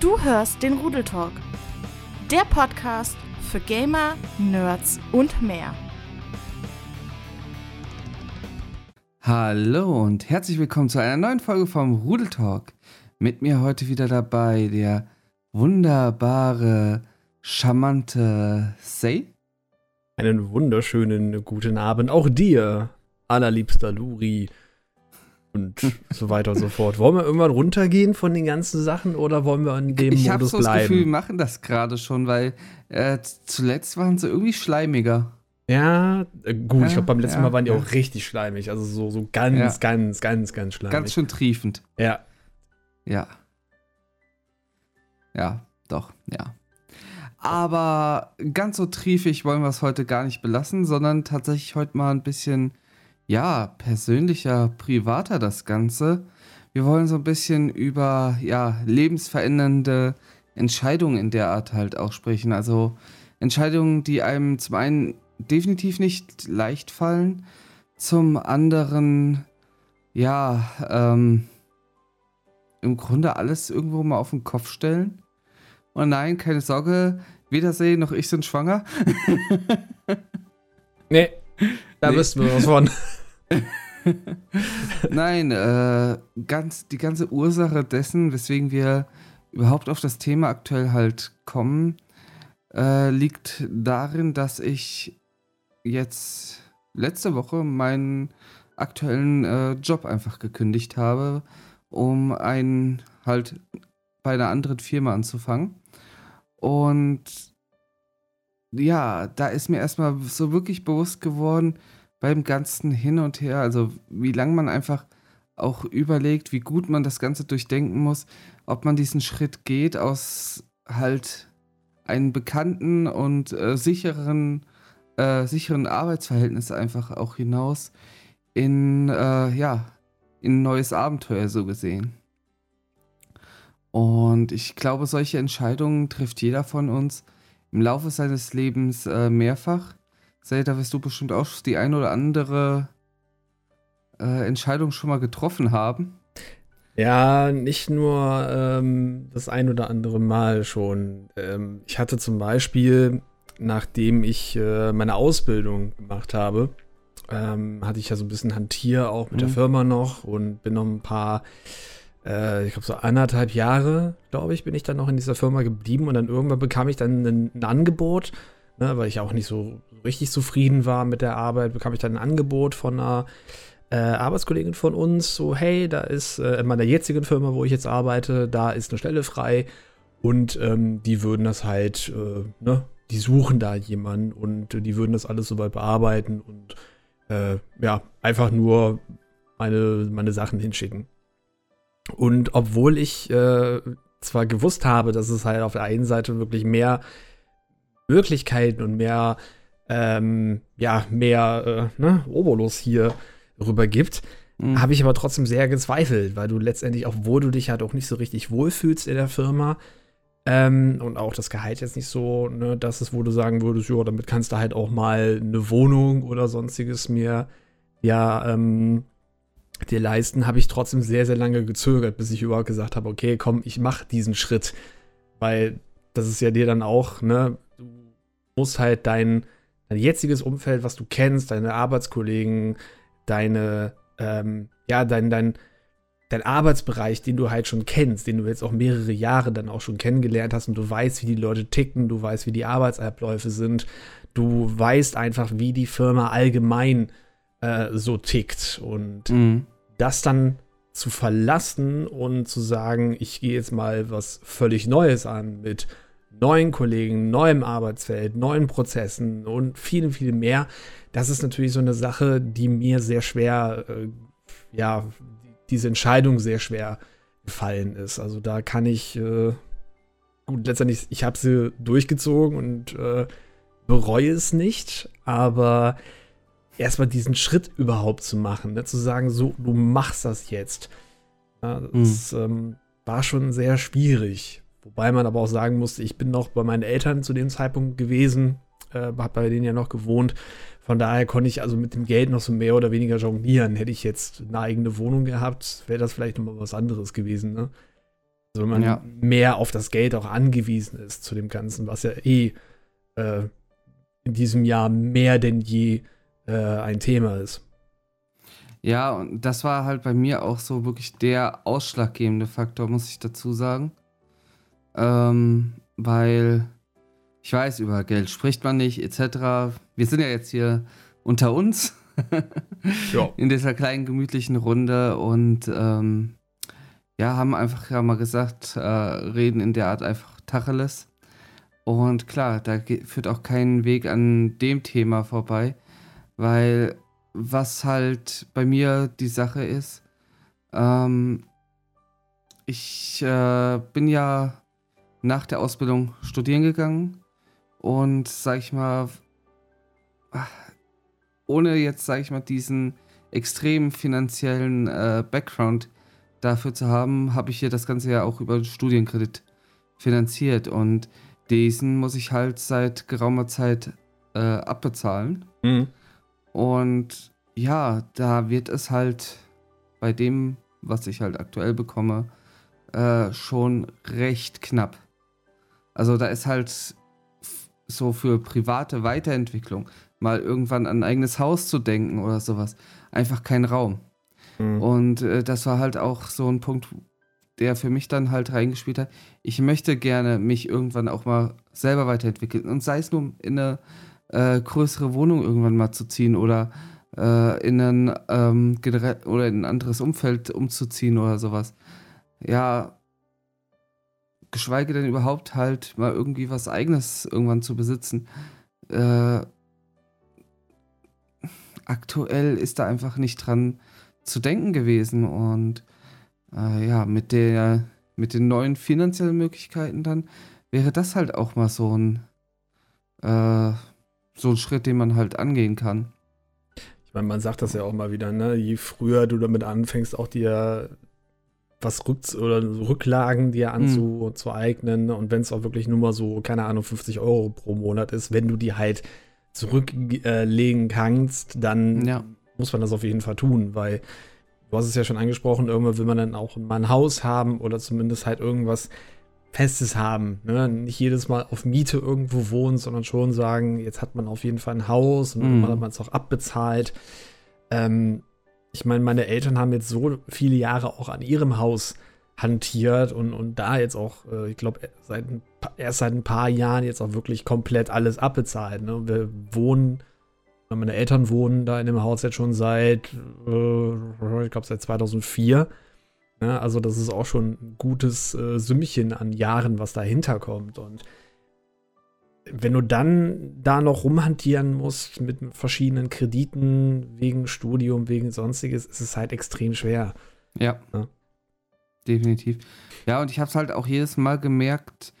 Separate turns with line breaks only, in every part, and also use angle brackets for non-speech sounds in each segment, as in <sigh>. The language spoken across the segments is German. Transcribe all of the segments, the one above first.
Du hörst den Rudeltalk, der Podcast für Gamer, Nerds und mehr.
Hallo und herzlich willkommen zu einer neuen Folge vom Rudeltalk. Mit mir heute wieder dabei der wunderbare, charmante Say.
Einen wunderschönen guten Abend auch dir, allerliebster Luri und so weiter und so fort. Wollen wir irgendwann runtergehen von den ganzen Sachen oder wollen wir in dem
ich
Modus
so
bleiben?
Ich habe das Gefühl, wir machen das gerade schon, weil äh, zuletzt waren sie irgendwie schleimiger.
Ja, äh, gut, ja, ich glaube, beim letzten
ja,
Mal waren die
ja.
auch richtig schleimig. Also so, so ganz, ganz, ganz, ganz schleimig.
Ganz schön triefend.
Ja.
Ja. Ja, doch, ja. Aber ganz so triefig wollen wir es heute gar nicht belassen, sondern tatsächlich heute mal ein bisschen, ja, persönlicher, privater das Ganze. Wir wollen so ein bisschen über, ja, lebensverändernde Entscheidungen in der Art halt auch sprechen. Also Entscheidungen, die einem zum einen definitiv nicht leicht fallen, zum anderen, ja, ähm, im Grunde alles irgendwo mal auf den Kopf stellen. Und nein, keine Sorge, weder See noch ich sind schwanger. <laughs>
Nee, da
Nee.
wissen wir was von. <laughs> <laughs>
Nein, äh, ganz, die ganze Ursache dessen, weswegen wir überhaupt auf das Thema aktuell halt kommen, äh, liegt darin, dass ich jetzt letzte Woche meinen aktuellen äh, Job einfach gekündigt habe, um einen halt bei einer anderen Firma anzufangen. Und ja, da ist mir erstmal so wirklich bewusst geworden, beim ganzen Hin und Her, also wie lange man einfach auch überlegt, wie gut man das Ganze durchdenken muss, ob man diesen Schritt geht aus halt einem bekannten und äh, sicheren, äh, sicheren Arbeitsverhältnis einfach auch hinaus in, äh, ja, in ein neues Abenteuer so gesehen. Und ich glaube, solche Entscheidungen trifft jeder von uns im Laufe seines Lebens äh, mehrfach. Say, da wirst du bestimmt auch die ein oder andere äh, Entscheidung schon mal getroffen haben.
Ja, nicht nur ähm, das ein oder andere Mal schon. Ähm, ich hatte zum Beispiel, nachdem ich äh, meine Ausbildung gemacht habe, ähm, hatte ich ja so ein bisschen Hantier auch mit der
Mhm.
Firma noch und bin noch ein paar, äh, ich glaube so anderthalb Jahre, glaube ich, bin ich dann noch in dieser Firma geblieben und dann irgendwann bekam ich dann ein, ein Angebot, ne, weil ich auch nicht so richtig zufrieden war mit der Arbeit, bekam ich dann ein Angebot von einer äh, Arbeitskollegin von uns, so, hey, da ist äh, in meiner jetzigen Firma, wo ich jetzt arbeite, da ist eine Stelle frei und ähm, die würden das halt, äh, ne, die suchen da jemanden und die würden das alles soweit bearbeiten und äh, ja, einfach nur meine, meine Sachen hinschicken. Und obwohl ich äh, zwar gewusst habe, dass es halt auf der einen Seite wirklich mehr Möglichkeiten und mehr, ähm, ja, mehr, äh, ne, Obolus hier rüber gibt,
Mhm.
habe ich aber trotzdem sehr gezweifelt, weil du letztendlich, obwohl du dich halt auch nicht so richtig wohlfühlst in der Firma ähm, und auch das Gehalt jetzt nicht so, ne, das ist, wo du sagen würdest, ja, damit kannst du halt auch mal eine Wohnung oder sonstiges mir ja ähm, dir leisten, habe ich trotzdem sehr, sehr lange gezögert, bis ich überhaupt gesagt habe, okay, komm, ich mache diesen Schritt, weil das ist ja dir dann auch, ne, du musst halt dein, dein jetziges Umfeld, was du kennst, deine Arbeitskollegen, deine, ähm, ja, dein, dein, dein Arbeitsbereich, den du halt schon kennst, den du jetzt auch mehrere Jahre dann auch schon kennengelernt hast und du weißt, wie die Leute ticken, du weißt, wie die Arbeitsabläufe sind, du weißt einfach, wie die Firma allgemein äh, so tickt und
Mhm.
das dann zu verlassen und zu sagen, ich gehe jetzt mal was völlig Neues an mit neuen Kollegen, neuem Arbeitsfeld, neuen Prozessen und vielem, viel mehr. Das ist natürlich so eine Sache, die mir sehr schwer, äh, ja, diese Entscheidung sehr schwer gefallen ist. Also da kann ich, äh, gut, letztendlich, ich habe sie durchgezogen und äh, bereue es nicht, aber erstmal diesen Schritt überhaupt zu machen, ne? zu sagen, so, du machst das jetzt. Ja, das ähm, war schon sehr schwierig. Wobei man aber auch sagen musste, ich bin noch bei meinen Eltern zu dem Zeitpunkt gewesen, äh, habe bei denen ja noch gewohnt. Von daher konnte ich also mit dem Geld noch so mehr oder weniger jonglieren. Hätte ich jetzt eine eigene Wohnung gehabt, wäre das vielleicht nochmal was anderes gewesen. Ne? Also wenn man
Ja.
mehr auf das Geld auch angewiesen ist zu dem Ganzen, was ja eh äh, in diesem Jahr mehr denn je äh, ein Thema ist.
Ja, und das war halt bei mir auch so wirklich der ausschlaggebende Faktor, muss ich dazu sagen. Ähm, weil ich weiß, über Geld spricht man nicht, etc. Wir sind ja jetzt hier unter uns <laughs>
Ja.
in dieser kleinen gemütlichen Runde und ähm, ja, haben einfach ja mal gesagt, äh, reden in der Art einfach Tacheles. Und klar, da führt auch kein Weg an dem Thema vorbei, weil was halt bei mir die Sache ist, ähm, ich äh, bin ja nach der Ausbildung studieren gegangen und sag ich mal, ach, ohne jetzt, sag ich mal, diesen extremen finanziellen äh, Background dafür zu haben, habe ich hier das Ganze ja auch über den Studienkredit finanziert und diesen muss ich halt seit geraumer Zeit äh, abbezahlen.
Mhm.
Und ja, da wird es halt bei dem, was ich halt aktuell bekomme, äh, schon recht knapp. Also da ist halt so für private Weiterentwicklung mal irgendwann an ein eigenes Haus zu denken oder sowas einfach kein Raum.
Mhm.
Und äh, das war halt auch so ein Punkt, der für mich dann halt reingespielt hat. Ich möchte gerne mich irgendwann auch mal selber weiterentwickeln. Und sei es nur in eine äh, größere Wohnung irgendwann mal zu ziehen oder äh, in ein ähm, oder in ein anderes Umfeld umzuziehen oder sowas. Ja, geschweige denn überhaupt halt mal irgendwie was eigenes irgendwann zu besitzen. Äh, aktuell ist da einfach nicht dran zu denken gewesen und äh, ja, mit der mit den neuen finanziellen Möglichkeiten dann wäre das halt auch mal so ein äh, so ein Schritt, den man halt angehen kann.
Ich meine, man sagt das ja auch mal wieder, ne? Je früher du damit anfängst, auch dir was Rück oder Rücklagen dir anzueignen und wenn es auch wirklich nur mal so, keine Ahnung, 50 Euro pro Monat ist, wenn du die halt zurücklegen kannst, dann
Ja.
muss man das auf jeden Fall tun, weil du hast es ja schon angesprochen, irgendwann will man dann auch mal ein Haus haben oder zumindest halt irgendwas Festes haben. Ne? Nicht jedes Mal auf Miete irgendwo wohnen, sondern schon sagen, jetzt hat man auf jeden Fall ein Haus und
Mhm.
irgendwann hat man es auch abbezahlt. Ähm, ich meine, meine Eltern haben jetzt so viele Jahre auch an ihrem Haus hantiert und, und da jetzt auch, äh, ich glaube, seit erst seit ein paar Jahren jetzt auch wirklich komplett alles abbezahlt. Ne? Wir wohnen, meine Eltern wohnen da in dem Haus jetzt schon seit, äh, ich glaube, seit 2004. Ne? Also das ist auch schon ein gutes äh, Sümmchen an Jahren, was dahinter kommt. Und wenn du dann da noch rumhantieren musst mit verschiedenen Krediten wegen Studium, wegen sonstiges, ist es halt extrem schwer.
Ja.
Ja.
Definitiv. Ja, und ich habe es halt auch jedes Mal gemerkt,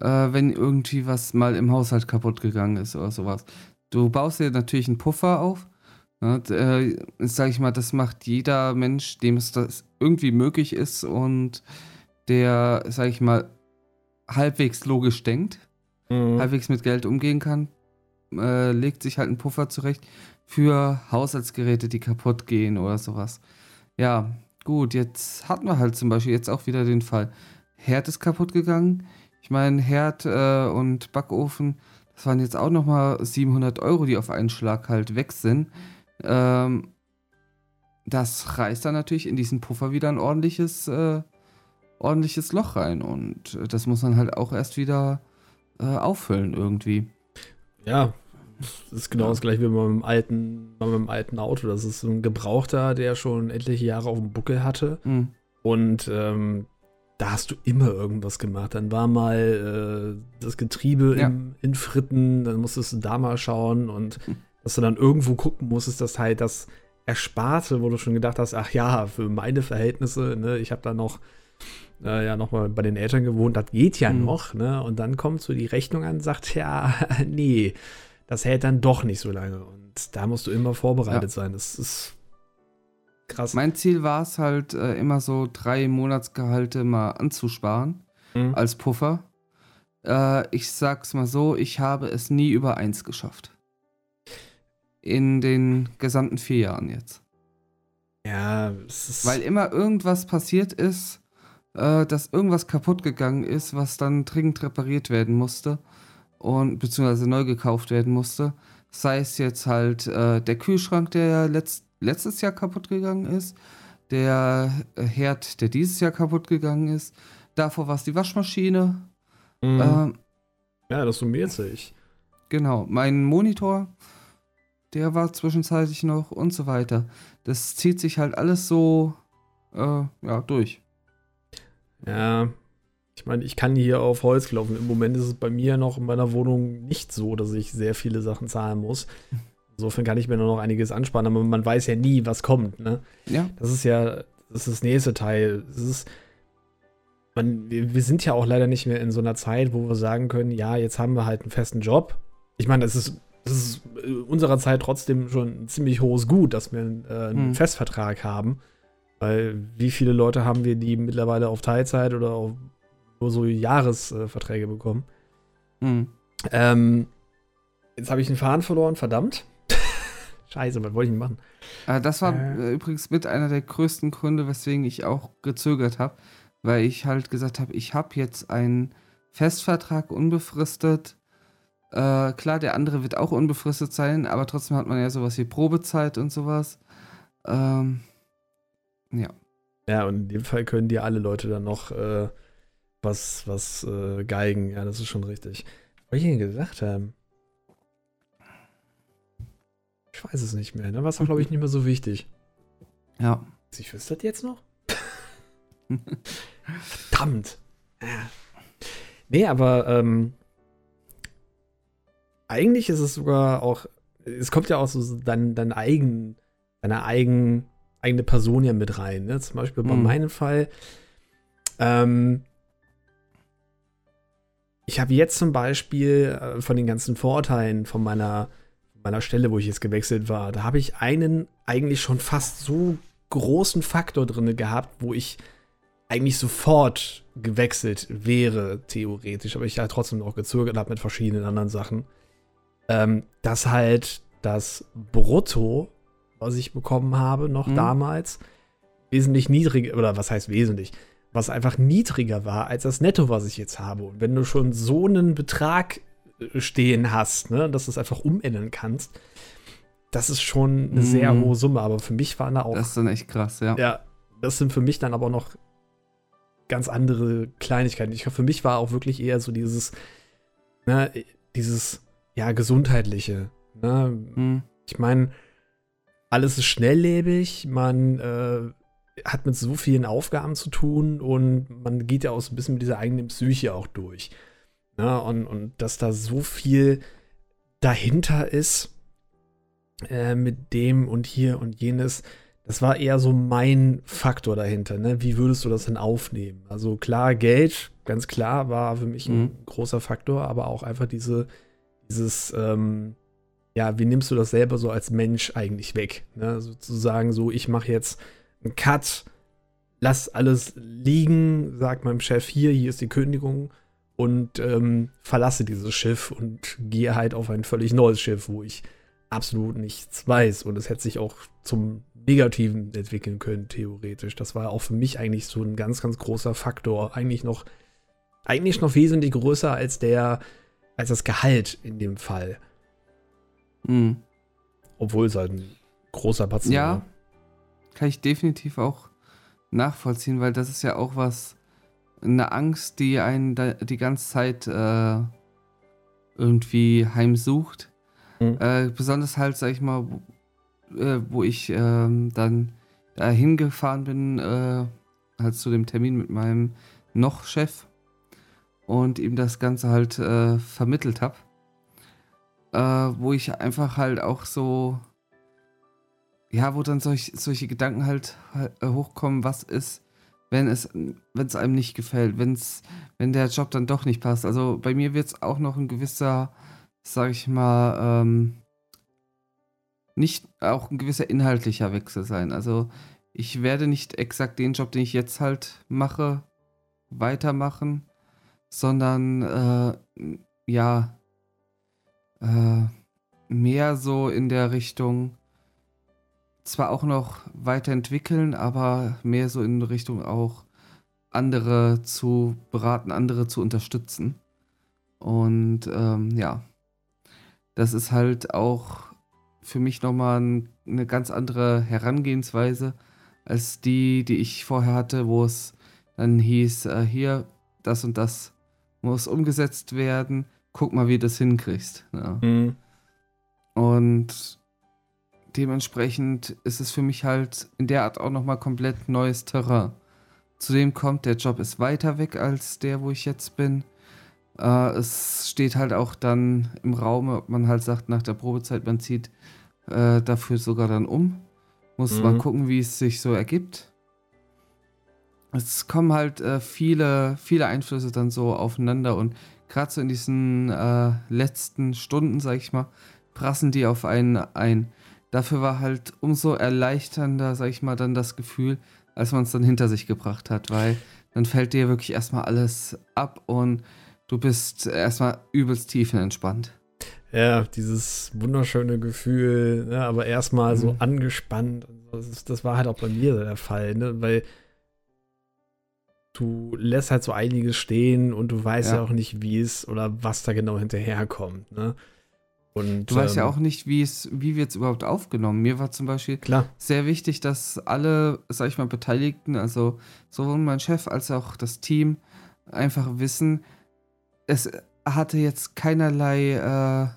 äh, wenn irgendwie was mal im Haushalt kaputt gegangen ist oder sowas. Du baust dir natürlich einen Puffer auf. Ne, äh, sag ich mal, das macht jeder Mensch, dem es das irgendwie möglich ist und der, sag ich mal, halbwegs logisch denkt, halbwegs mit Geld umgehen kann, äh, legt sich halt einen Puffer zurecht für Haushaltsgeräte, die kaputt gehen oder sowas. Ja, gut, jetzt hatten wir halt zum Beispiel jetzt auch wieder den Fall. Herd ist kaputt gegangen. Ich meine, Herd äh, und Backofen, das waren jetzt auch nochmal 700 Euro, die auf einen Schlag halt weg sind. Ähm, das reißt dann natürlich in diesen Puffer wieder ein ordentliches, äh, ordentliches Loch rein. Und äh, das muss man halt auch erst wieder äh, auffüllen irgendwie.
Ja, das ist genau das gleiche wie beim alten, bei meinem alten Auto. Das ist ein Gebrauchter, der schon etliche Jahre auf dem Buckel hatte.
Hm.
Und ähm, da hast du immer irgendwas gemacht. Dann war mal äh, das Getriebe
Ja.
im, in Fritten, dann musstest du da mal schauen und
Hm.
dass du dann irgendwo gucken musstest, dass halt das Ersparte, wo du schon gedacht hast, ach ja, für meine Verhältnisse, ne, ich habe da noch äh, ja noch mal bei den Eltern gewohnt, das geht ja
Mhm.
noch, ne? Und dann kommt so die Rechnung an und sagt, ja, <laughs> nee, das hält dann doch nicht so lange. Und da musst du immer vorbereitet sein. Das ist krass.
Mein Ziel war es halt äh, immer so drei Monatsgehalte mal anzusparen
Mhm.
als Puffer. Äh, ich sag's mal so, ich habe es nie über eins geschafft. In den gesamten vier Jahren jetzt.
ja, es ist
Weil immer irgendwas passiert ist, äh, dass irgendwas kaputt gegangen ist, was dann dringend repariert werden musste und beziehungsweise neu gekauft werden musste. Sei es jetzt halt äh, der Kühlschrank, der letzt, letztes Jahr kaputt gegangen ist, der Herd, der dieses Jahr kaputt gegangen ist. Davor war es die Waschmaschine.
Mhm. Ähm, ja, das summiert sich.
Genau, mein Monitor, der war zwischenzeitlich noch und so weiter. Das zieht sich halt alles so äh, ja, durch.
Ja, ich meine, ich kann hier auf Holz laufen. Im Moment ist es bei mir noch in meiner Wohnung nicht so, dass ich sehr viele Sachen zahlen muss. Insofern kann ich mir nur noch einiges ansparen, aber man weiß ja nie, was kommt. Ne?
Ja.
Das ist ja das, ist das nächste Teil. Das ist, man, wir sind ja auch leider nicht mehr in so einer Zeit, wo wir sagen können, ja, jetzt haben wir halt einen festen Job. Ich meine, das ist, das ist unserer Zeit trotzdem schon ein ziemlich hohes Gut, dass wir äh, einen hm. Festvertrag haben. Weil wie viele Leute haben wir, die mittlerweile auf Teilzeit oder auf nur so Jahresverträge bekommen? Hm. Ähm, jetzt habe ich den Faden verloren, verdammt. <laughs> Scheiße, was wollte ich denn machen?
Äh, das war äh. übrigens mit einer der größten Gründe, weswegen ich auch gezögert habe, weil ich halt gesagt habe, ich habe jetzt einen Festvertrag unbefristet. Äh, klar, der andere wird auch unbefristet sein, aber trotzdem hat man ja sowas wie Probezeit und sowas. Ähm, ja.
Ja, und in dem Fall können dir alle Leute dann noch äh, was, was äh, geigen. Ja, das ist schon richtig. Was ich Ihnen gesagt haben? Ich weiß es nicht mehr. Ne? War es glaube ich, <laughs> nicht mehr so wichtig.
Ja.
Ich wüsste das jetzt noch? Verdammt. Nee, aber ähm, eigentlich ist es sogar auch, es kommt ja auch so dein, dein eigen, deine eigen, eigene Person ja mit rein. Ne? Zum Beispiel bei mhm. meinem Fall, ähm, ich habe jetzt zum Beispiel äh, von den ganzen Vorteilen von meiner meiner Stelle, wo ich jetzt gewechselt war, da habe ich einen eigentlich schon fast so großen Faktor drin gehabt, wo ich eigentlich sofort gewechselt wäre, theoretisch, aber ich halt trotzdem noch gezögert habe mit verschiedenen anderen Sachen. Ähm, dass halt das Brutto, was ich bekommen habe, noch mhm. damals, wesentlich niedriger, oder was heißt wesentlich, was einfach niedriger war als das Netto, was ich jetzt habe. Und wenn du schon so einen Betrag stehen hast, ne, dass du es einfach umändern kannst, das ist schon eine mm. sehr hohe Summe. Aber für mich waren da auch.
Das ist dann echt krass, ja.
Ja, das sind für mich dann aber noch ganz andere Kleinigkeiten. Ich für mich war auch wirklich eher so dieses, ne, dieses, ja, gesundheitliche. Ne? Mm. Ich meine, alles ist schnelllebig, man äh, hat mit so vielen Aufgaben zu tun und man geht ja auch so ein bisschen mit dieser eigenen Psyche auch durch. Ne? Und, und dass da so viel dahinter ist äh, mit dem und hier und jenes. Das war eher so mein Faktor dahinter. Ne? Wie würdest du das denn aufnehmen? Also klar, Geld, ganz klar, war für mich ein mhm. großer Faktor, aber auch einfach diese, dieses, ähm, ja, wie nimmst du das selber so als Mensch eigentlich weg? Ne? Sozusagen so, ich mache jetzt einen Cut, lass alles liegen, sag meinem Chef hier, hier ist die Kündigung und ähm, verlasse dieses Schiff und gehe halt auf ein völlig neues Schiff, wo ich absolut nichts weiß. Und es hätte sich auch zum Negativen entwickeln können, theoretisch. Das war auch für mich eigentlich so ein ganz, ganz großer Faktor. Eigentlich noch, eigentlich noch wesentlich größer als der, als das Gehalt in dem Fall.
Mhm.
Obwohl es halt ein großer Patient
ja, war. Kann ich definitiv auch nachvollziehen, weil das ist ja auch was, eine Angst, die einen die ganze Zeit äh, irgendwie heimsucht. Mhm. Äh, besonders halt, sag ich mal, wo, äh, wo ich ähm, dann da hingefahren bin, äh, halt zu dem Termin mit meinem Noch-Chef und ihm das Ganze halt äh, vermittelt habe. Äh, wo ich einfach halt auch so, ja, wo dann solch, solche Gedanken halt, halt hochkommen, was ist, wenn es, wenn einem nicht gefällt, wenn's, wenn der Job dann doch nicht passt. Also bei mir wird es auch noch ein gewisser, sag ich mal, ähm, nicht auch ein gewisser inhaltlicher Wechsel sein. Also ich werde nicht exakt den Job, den ich jetzt halt mache, weitermachen, sondern äh, ja, äh, mehr so in der Richtung, zwar auch noch weiterentwickeln, aber mehr so in Richtung auch andere zu beraten, andere zu unterstützen. Und ähm, ja, das ist halt auch für mich nochmal ein, eine ganz andere Herangehensweise als die, die ich vorher hatte, wo es dann hieß, äh, hier, das und das muss umgesetzt werden, guck mal, wie du das hinkriegst. Ja. Mhm. Und dementsprechend ist es für mich halt in der Art auch nochmal komplett neues Terrain. Zudem kommt, der Job ist weiter weg als der, wo ich jetzt bin. Äh, es steht halt auch dann im Raum, ob man halt sagt, nach der Probezeit, man zieht äh, dafür sogar dann um. Muss mhm. mal gucken, wie es sich so ergibt. Es kommen halt äh, viele, viele Einflüsse dann so aufeinander und gerade so in diesen äh, letzten Stunden, sag ich mal, prassen die auf einen ein. Dafür war halt umso erleichternder, sag ich mal, dann das Gefühl, als man es dann hinter sich gebracht hat, weil dann fällt dir wirklich erstmal alles ab und du bist erstmal übelst tiefenentspannt.
Ja, dieses wunderschöne Gefühl, ne, aber erstmal mhm. so angespannt. Das, das, war halt auch bei mir der Fall, ne, weil du lässt halt so einiges stehen und du weißt ja, ja auch nicht, wie es oder was da genau hinterherkommt. Ne?
Und, du weißt ähm, ja auch nicht, wie es, wie wird es überhaupt aufgenommen. Mir war zum Beispiel
klar.
sehr wichtig, dass alle, sag ich mal, Beteiligten, also sowohl mein Chef als auch das Team, einfach wissen, es hatte jetzt keinerlei äh,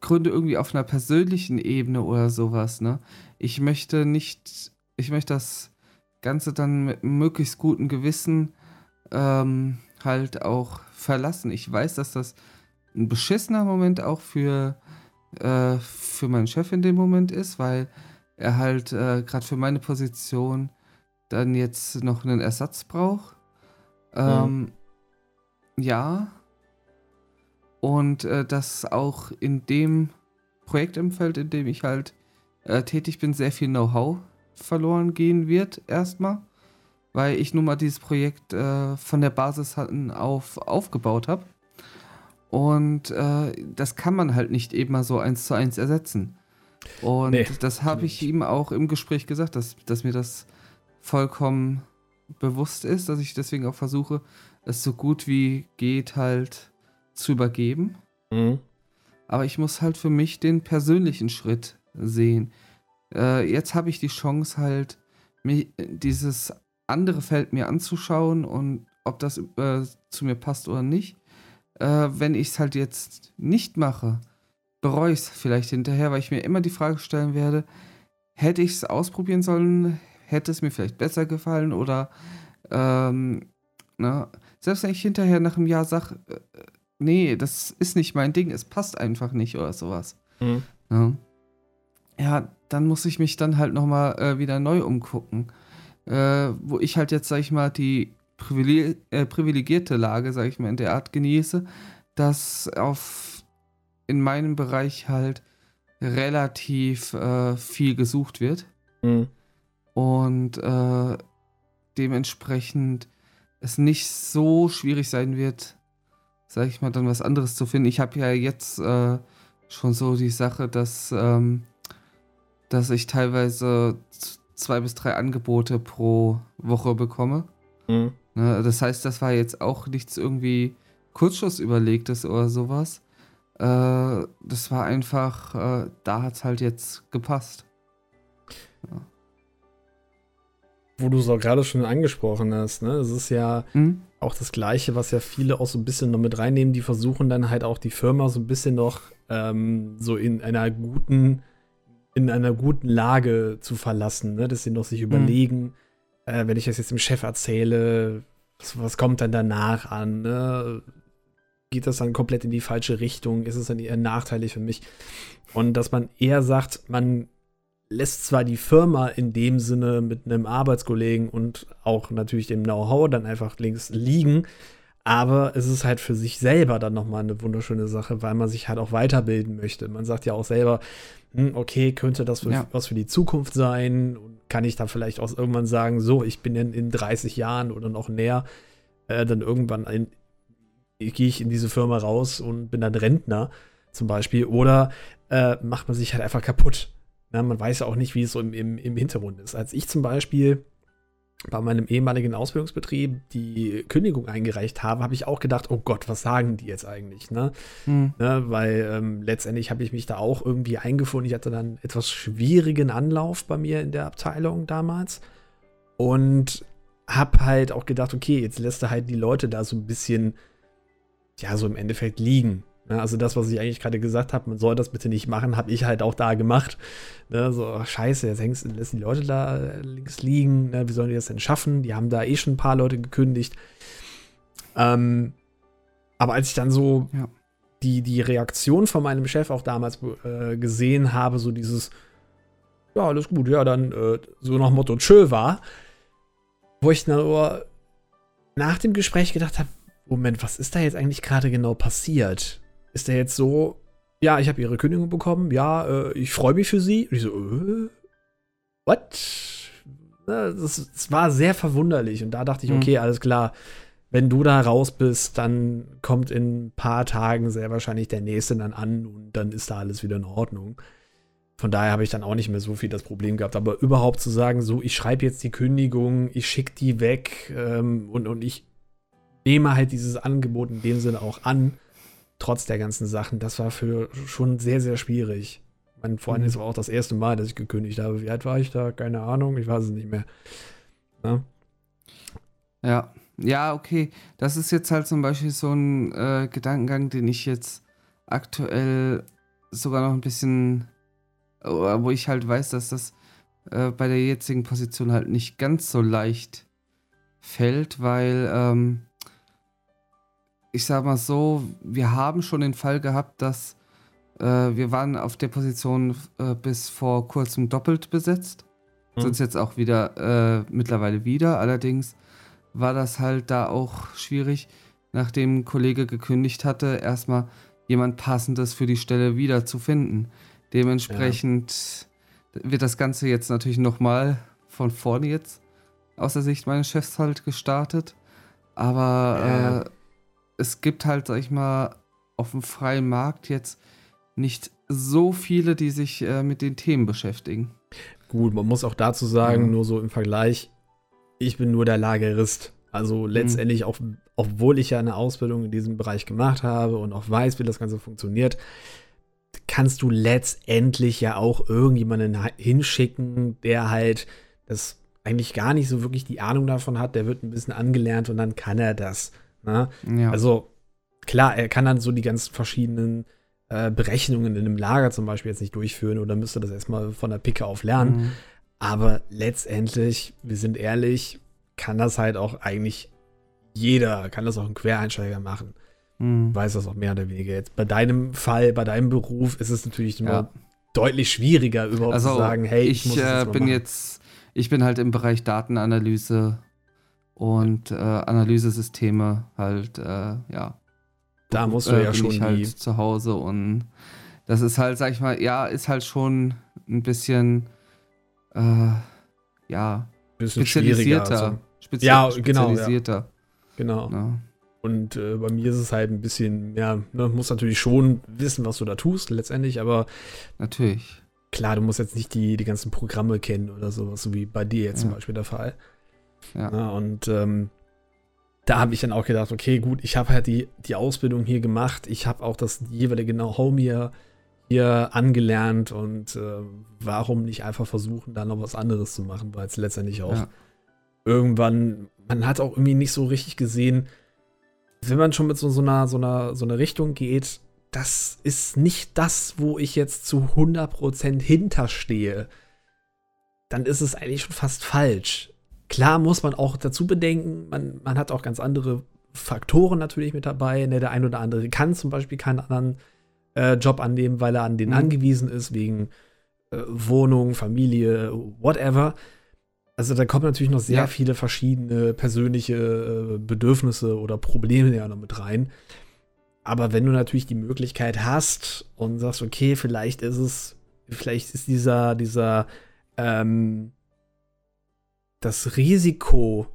Gründe irgendwie auf einer persönlichen Ebene oder sowas, ne? Ich möchte nicht, ich möchte das Ganze dann mit möglichst gutem Gewissen ähm, halt auch verlassen. Ich weiß, dass das ein beschissener Moment auch für, äh, für meinen Chef in dem Moment ist, weil er halt äh, gerade für meine Position dann jetzt noch einen Ersatz braucht. Ähm, ja. ja, und äh, dass auch in dem Projektumfeld, in dem ich halt äh, tätig bin, sehr viel Know-how verloren gehen wird, erstmal. Weil ich nun mal dieses Projekt äh, von der Basis auf aufgebaut habe. Und äh, das kann man halt nicht eben mal so eins zu eins ersetzen. Und nee, das habe ich ihm auch im Gespräch gesagt, dass, dass mir das vollkommen bewusst ist, dass ich deswegen auch versuche, es so gut wie geht halt zu übergeben. Mhm. Aber ich muss halt für mich den persönlichen Schritt sehen. Äh, jetzt habe ich die Chance halt, mich, dieses andere Feld mir anzuschauen und ob das äh, zu mir passt oder nicht. Äh, wenn ich es halt jetzt nicht mache, bereue ich es vielleicht hinterher, weil ich mir immer die Frage stellen werde, hätte ich es ausprobieren sollen, hätte es mir vielleicht besser gefallen oder ähm, na, selbst wenn ich hinterher nach einem Jahr sage, äh, nee, das ist nicht mein Ding, es passt einfach nicht oder sowas. Mhm. Ja. Ja. dann muss ich mich dann halt nochmal äh, wieder neu umgucken. Äh, wo ich halt jetzt, sag ich mal, die privileg äh, privilegierte Lage, sag ich mal, in der Art genieße, dass auf in meinem Bereich halt relativ äh, viel gesucht wird. Mhm. Und äh, dementsprechend es nicht so schwierig sein wird, sag ich mal, dann was anderes zu finden. Ich habe ja jetzt äh, schon so die Sache, dass, ähm, dass ich teilweise zwei bis drei Angebote pro Woche bekomme. Mhm. Ne, das heißt, das war jetzt auch nichts irgendwie Kurzschussüberlegtes oder sowas. Äh, das war einfach, äh, da hat es halt jetzt gepasst. Ja.
Wo du es auch gerade schon angesprochen hast, ne? Es ist ja, mhm auch das Gleiche, was ja viele auch so ein bisschen noch mit reinnehmen. Die versuchen dann halt auch die Firma so ein bisschen noch ähm, so in einer guten, in einer guten Lage zu verlassen, ne? dass sie noch sich mhm. überlegen, äh, wenn ich das jetzt dem Chef erzähle, was, was kommt dann danach an? Ne? Geht das dann komplett in die falsche Richtung? Ist es dann eher nachteilig für mich? Und dass man eher sagt, man lässt zwar die Firma in dem Sinne mit einem Arbeitskollegen und auch natürlich dem Know-how dann einfach links liegen, aber es ist halt für sich selber dann nochmal eine wunderschöne Sache, weil man sich halt auch weiterbilden möchte. Man sagt ja auch selber, hm, okay, könnte das für, ja. was für die Zukunft sein? Kann ich dann vielleicht auch irgendwann sagen, so, ich bin in, in 30 Jahren oder noch näher, äh, dann irgendwann gehe ich in diese Firma raus und bin dann Rentner zum Beispiel. Oder äh, macht man sich halt einfach kaputt. Na, man weiß ja auch nicht, wie es so im, im, im Hintergrund ist. Als ich zum Beispiel bei meinem ehemaligen Ausbildungsbetrieb die Kündigung eingereicht habe, habe ich auch gedacht, oh Gott, was sagen die jetzt eigentlich? Ne? Mhm. ne weil ähm, letztendlich habe ich mich da auch irgendwie eingefunden. Ich hatte dann einen etwas schwierigen Anlauf bei mir in der Abteilung damals und habe halt auch gedacht, okay, jetzt lässt er halt die Leute da so ein bisschen, ja, so im Endeffekt liegen. Ne? Also das, was ich eigentlich gerade gesagt habe, man soll das bitte nicht machen, habe ich halt auch da gemacht. Ne? So, scheiße, jetzt hängst, lässt die Leute da äh, links liegen. Ne? Wie sollen die das denn schaffen? Die haben da eh schon ein paar Leute gekündigt. Ähm, aber als ich dann so ja. die, die Reaktion von meinem Chef auch damals äh, gesehen habe, so dieses, ja, alles gut, ja, dann äh, so nach Motto Tschö war, wo ich dann aber nach dem Gespräch gedacht habe, Moment, was ist da jetzt eigentlich gerade genau passiert? Ist er jetzt so, ja, ich habe ihre Kündigung bekommen, ja, äh, ich freue mich für sie. Und ich so, äh, what? Das, das, war sehr verwunderlich und da dachte ich, mhm. okay, alles klar, wenn du da raus bist, dann kommt in ein paar Tagen sehr wahrscheinlich der nächste dann an und dann ist da alles wieder in Ordnung. Von daher habe ich dann auch nicht mehr so viel das Problem gehabt. Aber überhaupt zu sagen, so, ich schreibe jetzt die Kündigung, ich schicke die weg ähm, und, und ich nehme halt dieses Angebot in dem Sinne auch an, trotz der ganzen Sachen, das war für schon sehr, sehr schwierig. Mein Freund mhm. ist auch das erste Mal, dass ich gekündigt habe. Wie alt war ich da? Keine Ahnung, ich weiß es nicht mehr.
Ja. Ja, ja okay. Das ist jetzt halt zum Beispiel so ein äh, Gedankengang, den ich jetzt aktuell sogar noch ein bisschen, wo ich halt weiß, dass das äh, bei der jetzigen Position halt nicht ganz so leicht fällt, weil ähm, ich sag mal so, wir haben schon den Fall gehabt, dass äh, wir waren auf der Position äh, bis vor kurzem doppelt besetzt. Mhm. Sind jetzt auch wieder, äh, mittlerweile wieder. Allerdings war das halt da auch schwierig, nachdem ein Kollege gekündigt hatte, erstmal jemand Passendes für die Stelle wieder zu finden. Dementsprechend ja. wird das Ganze jetzt natürlich nochmal von vorne jetzt aus der Sicht meines Chefs halt gestartet. Aber ja. äh, es gibt halt, sag ich mal, auf dem freien Markt jetzt nicht so viele, die sich äh, mit den Themen beschäftigen.
Gut, man muss auch dazu sagen, mhm. nur so im Vergleich, ich bin nur der Lagerist. Also mhm. letztendlich, mhm. auch, obwohl ich ja eine Ausbildung in diesem Bereich gemacht habe und auch weiß, wie das Ganze funktioniert, kannst du letztendlich ja auch irgendjemanden hinschicken, der halt das eigentlich gar nicht so wirklich die Ahnung davon hat, der wird ein bisschen angelernt und dann kann er das. Ne? Ja. Also klar, er kann dann so die ganzen verschiedenen äh, Berechnungen in einem Lager zum Beispiel jetzt nicht durchführen oder müsste das erstmal von der Picke auf lernen. Mhm. Aber letztendlich, wir sind ehrlich, kann das halt auch eigentlich jeder, kann das auch ein Quereinsteiger machen. Mhm. Weiß das auch mehr oder weniger. Jetzt bei deinem Fall, bei deinem Beruf ist es natürlich ja. deutlich schwieriger, überhaupt also, zu sagen, hey,
ich, ich äh, bin machen. jetzt, ich bin halt im Bereich Datenanalyse und äh, Analysesysteme halt, äh, ja.
Da musst du äh, ja schon
ich halt zu Hause und das ist halt, sag ich mal, ja, ist halt schon ein bisschen, äh, ja,
bisschen spezialisierter. Also.
Spezial ja, genau. Spezialisierter. Ja.
Genau. Ja. Und äh, bei mir ist es halt ein bisschen, ja, ne, musst natürlich schon wissen, was du da tust, letztendlich, aber.
Natürlich.
Klar, du musst jetzt nicht die, die ganzen Programme kennen oder sowas, so wie bei dir jetzt ja. zum Beispiel der Fall. Ja. und ähm, da habe ich dann auch gedacht, okay, gut, ich habe halt die, die Ausbildung hier gemacht, ich habe auch das jeweilige Know-how mir hier angelernt und äh, warum nicht einfach versuchen, da noch was anderes zu machen, weil es letztendlich auch ja. irgendwann, man hat auch irgendwie nicht so richtig gesehen, wenn man schon mit so, so, einer, so, einer, so einer Richtung geht, das ist nicht das, wo ich jetzt zu 100% hinterstehe, dann ist es eigentlich schon fast falsch. Klar muss man auch dazu bedenken, man, man hat auch ganz andere Faktoren natürlich mit dabei. Ne? Der ein oder andere kann zum Beispiel keinen anderen äh, Job annehmen, weil er an den mhm. angewiesen ist, wegen äh, Wohnung, Familie, whatever. Also da kommen natürlich noch sehr ja. viele verschiedene persönliche äh, Bedürfnisse oder Probleme ja noch mit rein. Aber wenn du natürlich die Möglichkeit hast und sagst, okay, vielleicht ist es, vielleicht ist dieser, dieser ähm, das Risiko,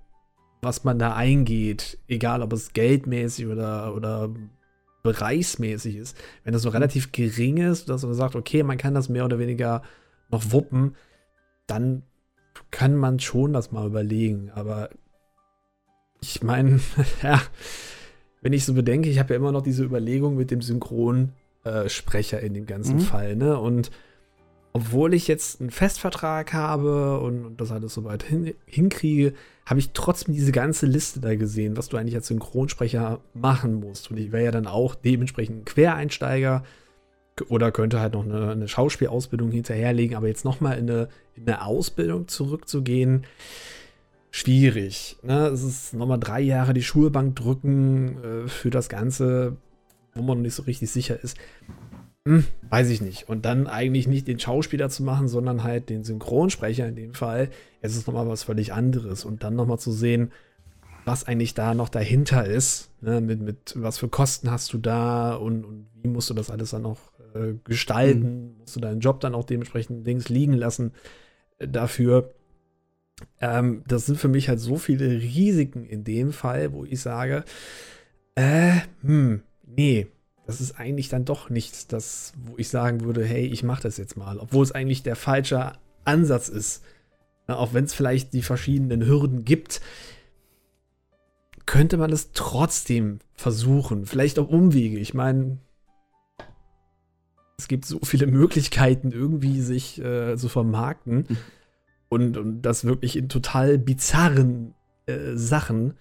was man da eingeht, egal ob es geldmäßig oder, oder bereichsmäßig ist, wenn das so relativ gering ist, dass man sagt, okay, man kann das mehr oder weniger noch wuppen, dann kann man schon das mal überlegen, aber ich meine, <laughs> ja, wenn ich so bedenke, ich habe ja immer noch diese Überlegung mit dem Synchronsprecher äh, in dem ganzen mhm. Fall, ne? Und obwohl ich jetzt einen Festvertrag habe und, das alles soweit hin, hinkriege, habe ich trotzdem diese ganze Liste da gesehen, was du eigentlich als Synchronsprecher machen musst. Und ich wäre ja dann auch dementsprechend ein Quereinsteiger oder könnte halt noch eine, eine Schauspielausbildung hinterherlegen, aber jetzt nochmal in eine, in eine Ausbildung zurückzugehen, schwierig. Ne? Es ist nochmal drei Jahre die Schulbank drücken äh, für das Ganze, wo man noch nicht so richtig sicher ist. Hm, weiß ich nicht. Und dann eigentlich nicht den Schauspieler zu machen, sondern halt den Synchronsprecher in dem Fall. Es ist nochmal was völlig anderes. Und dann nochmal zu sehen, was eigentlich da noch dahinter ist. Ne? Mit, mit was für Kosten hast du da und, und wie musst du das alles dann noch äh, gestalten? Mhm. Musst du deinen Job dann auch dementsprechend links liegen lassen äh, dafür? Ähm, das sind für mich halt so viele Risiken in dem Fall, wo ich sage, äh, hm, nee, das ist eigentlich dann doch nichts, das, wo ich sagen würde, hey, ich mache das jetzt mal, obwohl es eigentlich der falsche Ansatz ist. Na, auch wenn es vielleicht die verschiedenen Hürden gibt, könnte man es trotzdem versuchen. Vielleicht auch Umwege. Ich meine, es gibt so viele Möglichkeiten, irgendwie sich äh, zu vermarkten. Mhm. Und, und das wirklich in total bizarren äh, Sachen,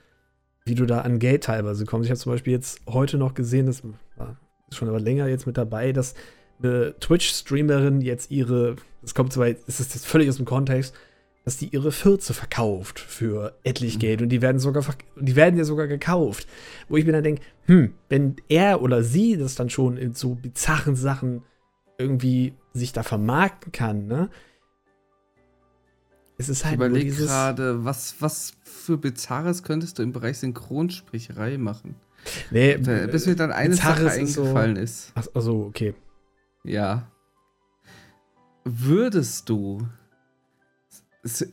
wie du da an Geld teilweise kommst. Ich habe zum Beispiel jetzt heute noch gesehen, das ist schon aber länger jetzt mit dabei, dass eine Twitch-Streamerin jetzt ihre, das kommt zwar, das ist jetzt völlig aus dem Kontext, dass die ihre Fürze verkauft für etlich mhm. Geld und die werden sogar, die werden ja sogar gekauft. Wo ich mir dann denke, hm, wenn er oder sie das dann schon in so bizarren Sachen irgendwie sich da vermarkten kann, ne?
Es ist halt ich überlege gerade, was, was für Bizarres könntest du im Bereich Synchronsprecherei machen?
Nee,
bis mir dann eine Sache eingefallen ist.
So, ist. Ach so, okay.
Ja. Würdest du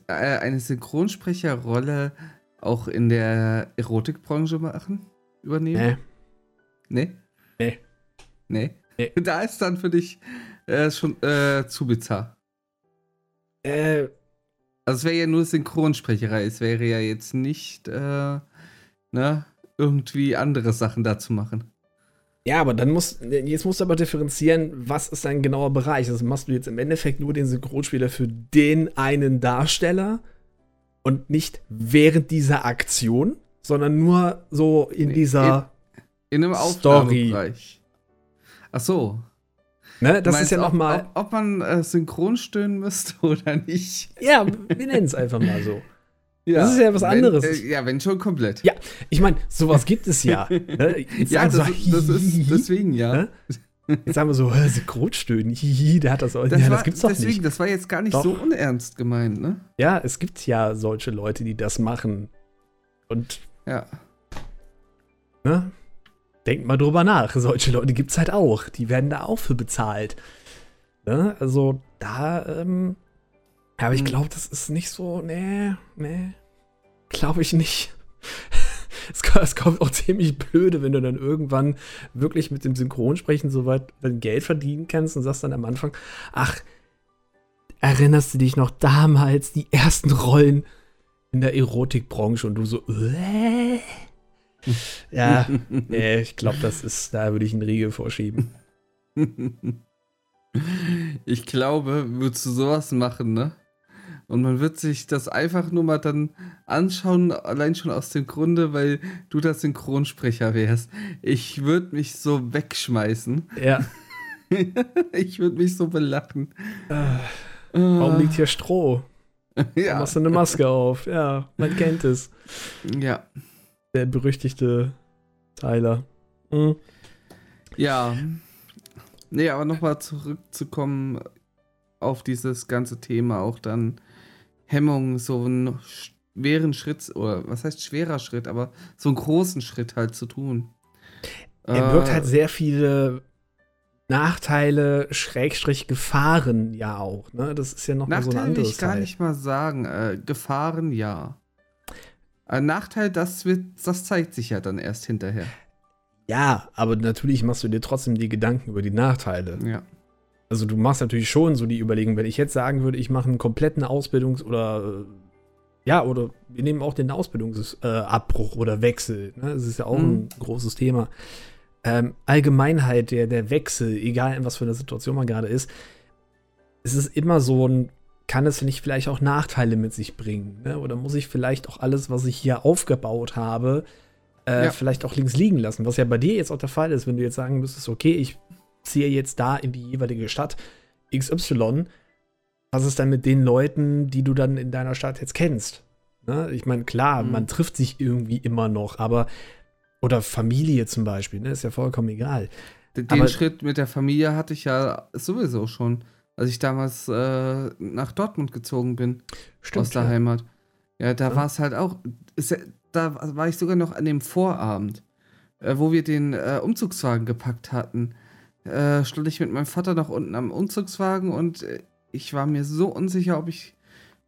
äh, eine Synchronsprecherrolle auch in der Erotikbranche machen? Übernehmen?
Nee.
Nee? Nee? Nee. <laughs> Da ist dann für dich äh, schon äh, zu bizarr.
Äh.
Also es wäre ja nur Synchronsprecherei, es wäre ja jetzt nicht, äh, ne, irgendwie andere Sachen dazu machen.
Ja, aber dann muss, jetzt musst du aber differenzieren, was ist dein genauer Bereich? Also machst du jetzt im Endeffekt nur den Synchronspieler für den einen Darsteller und nicht während dieser Aktion, sondern nur so in dieser
in, in einem Story. Ach so.
Ne, das ist ja nochmal.
Ob, ob, man äh, synchron stöhnen müsste <laughs> oder nicht.
Ja, wir nennen es einfach mal so. Ja, das ist ja was anderes.
Wenn, äh, ja, wenn schon komplett.
Ja, ich meine, sowas gibt es ja. <laughs> Ne?
ja, das, so, das, ist deswegen ja. Ne?
Jetzt sagen wir so, Synchronstöhnen, hihi, der hat das auch.
Das,
ja,
das gibt's doch deswegen, nicht. Das war jetzt gar nicht doch. so unernst gemeint, ne?
Ja, es gibt ja solche Leute, die das machen. Und.
Ja.
Ne? Denkt mal drüber nach. Solche Leute gibt es halt auch. Die werden da auch für bezahlt. Ne? Also, da, ähm, aber ich hm. glaube, das ist nicht so, nee, nee, glaube ich nicht. <laughs> es, es, kommt auch ziemlich blöde, wenn du dann irgendwann wirklich mit dem Synchronsprechen soweit Geld verdienen kannst und sagst dann am Anfang, ach, erinnerst du dich noch damals die ersten Rollen in der Erotikbranche und du so, äh? ja, <laughs> nee, ich glaube, das ist, da würde ich einen Riegel vorschieben. <laughs>
Ich glaube, würdest du sowas machen, ne? Und man wird sich das einfach nur mal dann anschauen, allein schon aus dem Grunde, weil du der Synchronsprecher wärst. Ich würde mich so wegschmeißen.
Ja. <laughs>
ich würde mich so belachen.
Äh, warum liegt hier Stroh? <laughs> Ja. Da machst du eine Maske auf. Ja, man kennt es.
Ja.
Der berüchtigte Tyler.
Mhm. Ja. Nee, aber nochmal zurückzukommen auf dieses ganze Thema auch dann Hemmung, so einen schweren Schritt, oder was heißt schwerer Schritt, aber so einen großen Schritt halt zu tun.
Er birgt äh, halt sehr viele Nachteile, Schrägstrich Gefahren ja auch. Ne? Das ist ja noch mal so ein anderes ich
gar nicht mal sagen. Äh, Gefahren ja. Ein Nachteil, das wird, das zeigt sich ja dann erst hinterher.
Ja, aber natürlich machst du dir trotzdem die Gedanken über die Nachteile.
Ja.
Also du machst natürlich schon so die Überlegung, wenn ich jetzt sagen würde, ich mache einen kompletten Ausbildungs- oder äh, ja, oder wir nehmen auch den Ausbildungsabbruch äh, oder Wechsel. Ne? Das ist ja auch mhm. ein großes Thema. Ähm, Allgemeinheit, der, der Wechsel, egal in was für einer Situation man gerade ist, es ist immer so ein, kann es nicht vielleicht auch Nachteile mit sich bringen? Ne? Oder muss ich vielleicht auch alles, was ich hier aufgebaut habe, äh, ja. vielleicht auch links liegen lassen? Was ja bei dir jetzt auch der Fall ist, wenn du jetzt sagen müsstest, okay, ich ziehe jetzt da in die jeweilige Stadt XY. Was ist dann mit den Leuten, die du dann in deiner Stadt jetzt kennst? Ne? Ich meine, klar, mhm. man trifft sich irgendwie immer noch, aber oder Familie zum Beispiel, ne? ist ja vollkommen egal.
Den aber, Schritt mit der Familie hatte ich ja sowieso schon, als ich damals äh, nach Dortmund gezogen bin. Stimmt, aus der ja. Heimat. Ja, da ja. war es halt auch, ist, da war ich sogar noch an dem Vorabend, äh, wo wir den äh, Umzugswagen gepackt hatten äh, stand ich mit meinem Vater noch unten am Umzugswagen und äh, ich war mir so unsicher, ob ich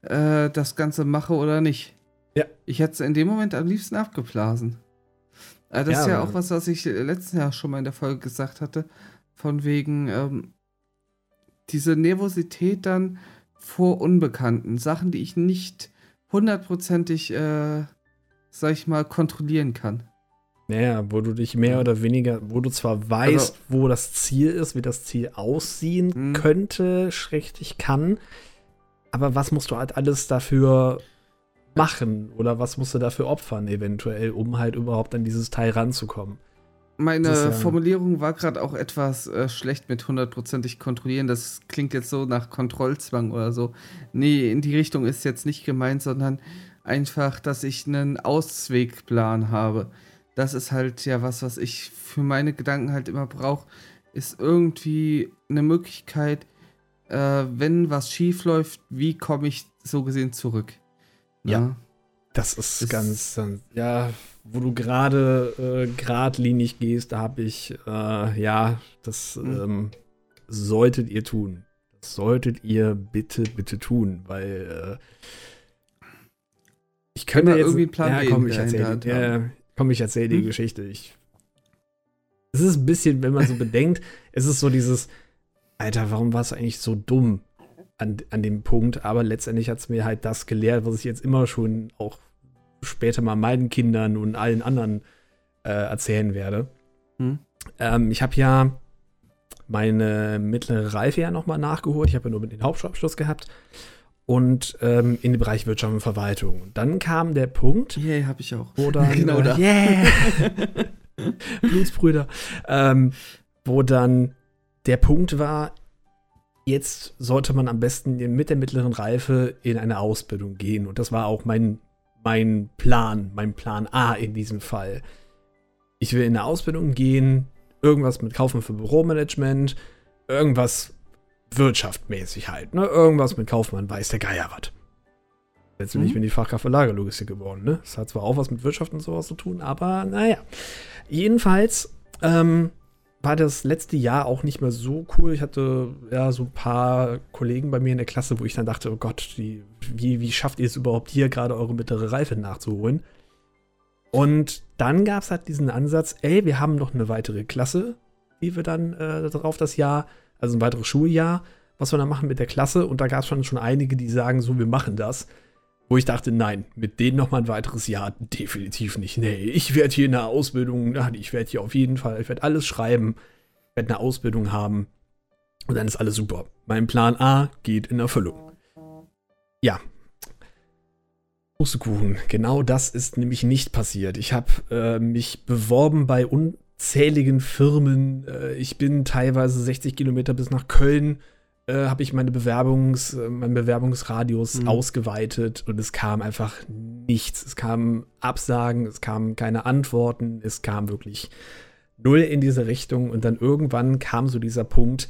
äh, das Ganze mache oder nicht. Ja. Ich hätte es in dem Moment am liebsten abgeblasen. Äh, das ja, ist ja auch was, was ich letztes Jahr schon mal in der Folge gesagt hatte. Von wegen ähm, diese Nervosität dann vor Unbekannten. Sachen, die ich nicht hundertprozentig, äh, sag ich mal, kontrollieren kann.
Naja, wo du dich mehr oder weniger, wo du zwar weißt, also, wo das Ziel ist, wie das Ziel aussehen mh. könnte, schräglich kann, aber was musst du halt alles dafür machen oder was musst du dafür opfern, eventuell, um halt überhaupt an dieses Teil ranzukommen?
Meine ja Formulierung war gerade auch etwas äh, schlecht mit hundertprozentig kontrollieren. Das klingt jetzt so nach Kontrollzwang oder so. Nee, in die Richtung ist jetzt nicht gemeint, sondern einfach, dass ich einen Auswegplan habe das ist halt ja was, was ich für meine Gedanken halt immer brauche, ist irgendwie eine Möglichkeit, äh, wenn was schief läuft, wie komme ich so gesehen zurück?
Na? Ja. Das ist das ganz, ja, wo du gerade äh, geradlinig gehst, da habe ich, äh, ja, das mhm. ähm, solltet ihr tun. Das solltet ihr bitte, bitte tun, weil äh, ich könnte jetzt, irgendwie Plan ja, komm, ich erzähle, ja, Komm, ich erzähle die hm? Geschichte. Ich. Es ist ein bisschen, wenn man so <laughs> bedenkt, es ist so dieses, Alter, warum war es eigentlich so dumm an, an dem Punkt? Aber letztendlich hat es mir halt das gelehrt, was ich jetzt immer schon auch später mal meinen Kindern und allen anderen äh, erzählen werde. Hm? Ähm, ich habe ja meine mittlere Reife ja nochmal nachgeholt. Ich habe ja nur den Hauptschulabschluss gehabt und ähm, in den Bereich Wirtschaft und Verwaltung. Und dann kam der Punkt.
Yeah, habe ich auch.
Wo dann, <laughs> genau äh, da. Yeah. <laughs> Blutsbrüder. Ähm, wo dann der Punkt war, jetzt sollte man am besten mit der mittleren Reife in eine Ausbildung gehen. Und das war auch mein, mein Plan, mein Plan A in diesem Fall. Ich will in eine Ausbildung gehen, irgendwas mit Kaufen für Büromanagement, irgendwas wirtschaftmäßig halt. Ne? Irgendwas mit Kaufmann weiß der Geier was. Letztendlich mhm. bin ich Fachkraft für Lagerlogistik geworden. Ne? Das hat zwar auch was mit Wirtschaft und sowas zu tun, aber naja. Jedenfalls ähm, war das letzte Jahr auch nicht mehr so cool. Ich hatte ja so ein paar Kollegen bei mir in der Klasse, wo ich dann dachte, oh Gott, die, wie, wie schafft ihr es überhaupt hier gerade eure mittlere Reife nachzuholen? Und dann gab es halt diesen Ansatz, ey, wir haben noch eine weitere Klasse, die wir dann äh, darauf das Jahr also ein weiteres Schuljahr, was wir da machen mit der Klasse. Und da gab es schon, schon einige, die sagen, so, wir machen das. Wo ich dachte, nein, mit denen noch mal ein weiteres Jahr definitiv nicht. Nee, ich werde hier eine Ausbildung, ich werde hier auf jeden Fall, ich werde alles schreiben, werde eine Ausbildung haben und dann ist alles super. Mein Plan A geht in Erfüllung. Ja. Pustekuchen, genau das ist nämlich nicht passiert. Ich habe äh, mich beworben bei un zähligen Firmen. Äh, ich bin teilweise 60 Kilometer bis nach Köln, äh, habe ich meine Bewerbungs, äh, meinen Bewerbungsradius mhm. ausgeweitet und es kam einfach nichts. Es kamen Absagen, es kamen keine Antworten, es kam wirklich null in diese Richtung und dann irgendwann kam so dieser Punkt,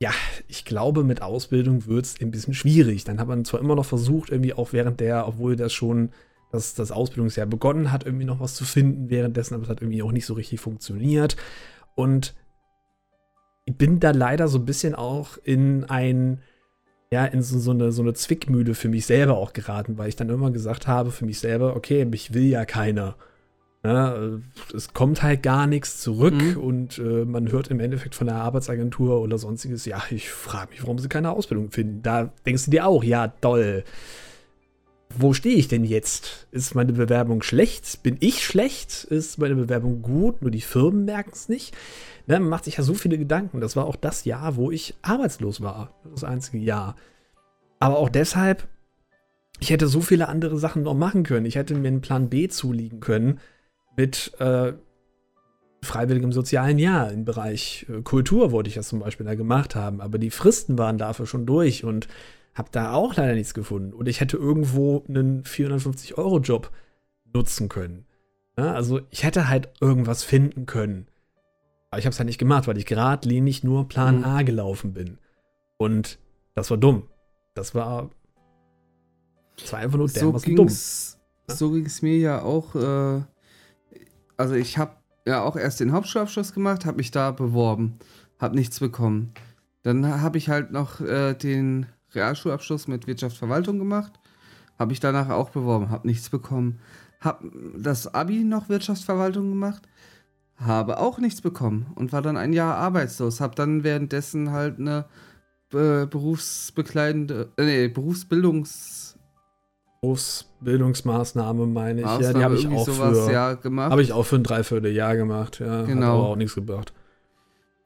ja, ich glaube, mit Ausbildung wird es ein bisschen schwierig. Dann hat man zwar immer noch versucht, irgendwie auch während der, obwohl das schon dass das Ausbildungsjahr begonnen hat, irgendwie noch was zu finden währenddessen, aber es hat irgendwie auch nicht so richtig funktioniert. Und ich bin da leider so ein bisschen auch in ein, ja, in so, so, eine, so eine Zwickmühle für mich selber auch geraten, weil ich dann immer gesagt habe für mich selber, okay, mich will ja keiner. Ja, es kommt halt gar nichts zurück
Mhm.
und äh, man hört im Endeffekt von der Arbeitsagentur oder sonstiges, ja, ich frage mich, warum sie keine Ausbildung finden. Da denkst du dir auch, ja, toll. Wo stehe ich denn jetzt? Ist meine Bewerbung schlecht? Bin ich schlecht? Ist meine Bewerbung gut? Nur die Firmen merken es nicht. Ne, man macht sich ja so viele Gedanken. Das war auch das Jahr, wo ich arbeitslos war. Das einzige Jahr. Aber auch deshalb, ich hätte so viele andere Sachen noch machen können. Ich hätte mir einen Plan B zulegen können mit äh, freiwilligem sozialen Jahr im Bereich äh, Kultur wollte ich das zum Beispiel da gemacht haben, aber die Fristen waren dafür schon durch und habe da auch leider nichts gefunden. Und ich hätte irgendwo einen 450-Euro-Job nutzen können. Ja, also ich hätte halt irgendwas finden können. Aber ich habe es halt nicht gemacht, weil ich geradlinig nur Plan
Mhm.
A gelaufen bin. Und das war dumm. Das war, das war einfach nur
so
dermaßen dumm.
ging's, so ging's mir ja auch. Äh, also ich habe ja auch erst den Hauptschulabschluss gemacht, habe mich da beworben, habe nichts bekommen. Dann habe ich halt noch äh, den Realschulabschluss mit Wirtschaftsverwaltung gemacht, habe ich danach auch beworben, habe nichts bekommen. Habe das Abi noch Wirtschaftsverwaltung gemacht, habe auch nichts bekommen und war dann ein Jahr arbeitslos. Habe dann währenddessen halt eine äh, berufsbekleidende, äh, nee, Berufsbildungs
Berufsbildungsmaßnahme, meine ich. ja, die
Maßnahme,
habe ich auch
sowas,
für,
ja, gemacht.
habe ich auch für ein Dreivierteljahr gemacht. Ja, hat
Genau.
aber auch nichts gebracht.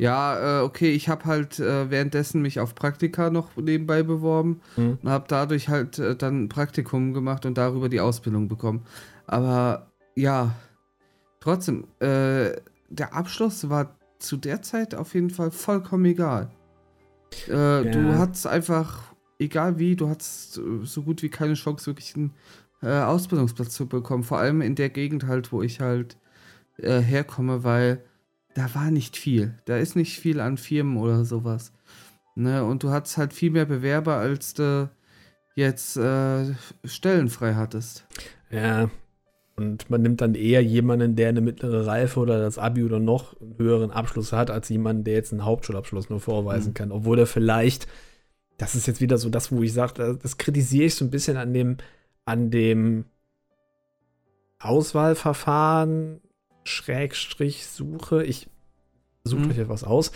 Ja, äh, okay, ich habe halt äh, währenddessen mich auf Praktika noch nebenbei beworben
Mhm.
und habe dadurch halt äh, dann ein Praktikum gemacht und darüber die Ausbildung bekommen. Aber ja, trotzdem, äh, der Abschluss war zu der Zeit auf jeden Fall vollkommen egal. Äh, Du
Ja.
hattest einfach, egal wie, du hattest äh, so gut wie keine Chance, wirklich einen Ausbildungsplatz zu bekommen. Vor allem in der Gegend halt, wo ich halt herkomme, weil da war nicht viel. Da ist nicht viel an Firmen oder sowas. Ne? Und du hattest halt viel mehr Bewerber, als du jetzt äh, Stellen frei hattest.
Ja. Und man nimmt dann eher jemanden, der eine mittlere Reife oder das Abi oder noch einen höheren Abschluss hat, als jemanden, der jetzt einen Hauptschulabschluss nur vorweisen
Mhm.
kann. Obwohl er vielleicht, das ist jetzt wieder so das, wo ich sage, das kritisiere ich so ein bisschen an dem, an dem Auswahlverfahren, Schrägstrich, Suche. Ich suche
Mhm.
euch etwas aus,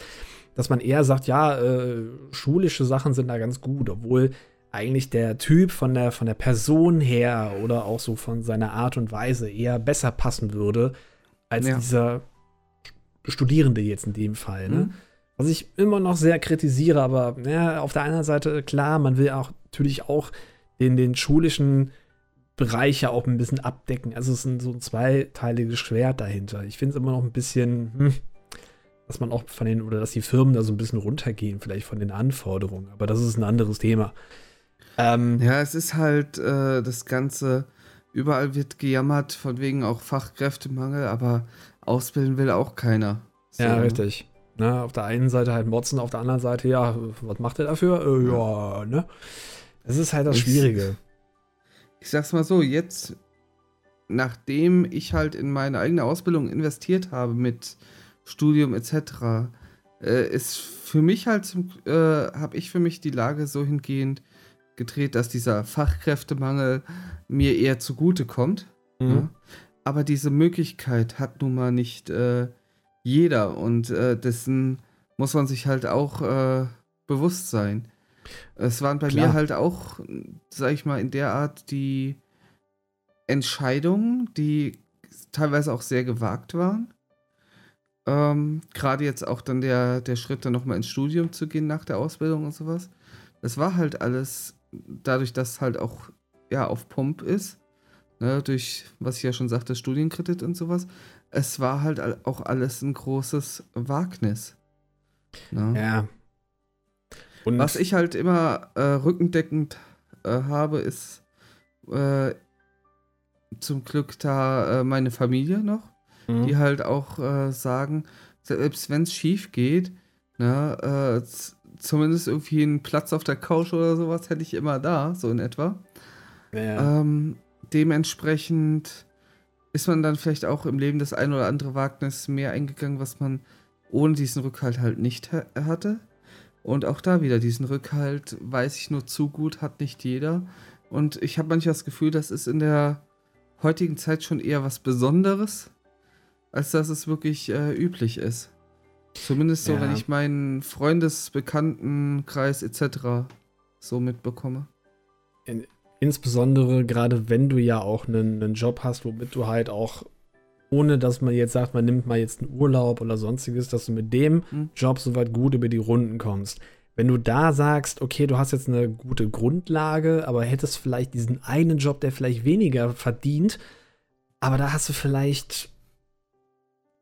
dass man eher sagt, ja, äh, schulische Sachen sind da ganz gut, obwohl eigentlich der Typ von der, von der Person her oder auch so von seiner Art und Weise eher besser passen würde als
Ja.
dieser Studierende jetzt in dem Fall. Ne?
Mhm.
Was ich immer noch sehr kritisiere, aber ja, auf der einen Seite, klar, man will auch natürlich auch den, den schulischen Bereich ja auch ein bisschen abdecken. Also es ist ein, so ein zweiteiliges Schwert dahinter. Ich finde es immer noch ein bisschen, hm, dass man auch von den, oder dass die Firmen da so ein bisschen runtergehen, vielleicht von den Anforderungen. Aber das ist ein anderes Thema. Ähm,
Ja, es ist halt äh, das Ganze, überall wird gejammert, von wegen auch Fachkräftemangel, aber ausbilden will auch keiner. So,
Ja, richtig. Ne, auf der einen Seite halt motzen, auf der anderen Seite, ja, was macht er dafür? Äh, ja, ne? Das ist halt das Schwierige.
Ich sag's mal so, jetzt, nachdem ich halt in meine eigene Ausbildung investiert habe mit Studium etc., äh, ist für mich halt, äh, habe ich für mich die Lage so hingehend gedreht, dass dieser Fachkräftemangel mir eher zugute kommt.
Mhm.
Ja? Aber diese Möglichkeit hat nun mal nicht äh, jeder und äh, dessen muss man sich halt auch äh, bewusst sein. Es waren bei
Klar.
mir halt auch, sag ich mal, in der Art die Entscheidungen, die teilweise auch sehr gewagt waren. Ähm, Gerade jetzt auch dann der, der Schritt, dann nochmal ins Studium zu gehen nach der Ausbildung und sowas. Das war halt alles, dadurch, dass halt auch ja auf Pump ist, ne, durch, was ich ja schon sagte, Studienkredit und sowas. Es war halt auch alles ein großes Wagnis. Ne?
Ja. Und
Was ich halt immer äh, rückendeckend äh, habe, ist äh, zum Glück da äh, meine Familie noch,
Mhm.
die halt auch äh, sagen, selbst wenn es schief geht, ne, äh, zumindest irgendwie einen Platz auf der Couch oder sowas hätte ich immer da, so in etwa.
ja.
Ähm, dementsprechend ist man dann vielleicht auch im Leben das ein oder andere Wagnis mehr eingegangen, was man ohne diesen Rückhalt halt nicht ha hatte. Und auch da wieder diesen Rückhalt, weiß ich nur zu gut, hat nicht jeder. Und ich habe manchmal das Gefühl, das ist in der heutigen Zeit schon eher was Besonderes, als dass es wirklich äh, üblich ist. Zumindest so,
Ja.
wenn ich meinen Freundes-, Bekanntenkreis etc. so mitbekomme.
Insbesondere gerade wenn du ja auch einen, einen Job hast, womit du halt auch, ohne dass man jetzt sagt, man nimmt mal jetzt einen Urlaub oder sonstiges, dass du mit dem
Hm.
Job soweit gut über die Runden kommst. Wenn du da sagst, okay, du hast jetzt eine gute Grundlage, aber hättest vielleicht diesen einen Job, der vielleicht weniger verdient, aber da hast du vielleicht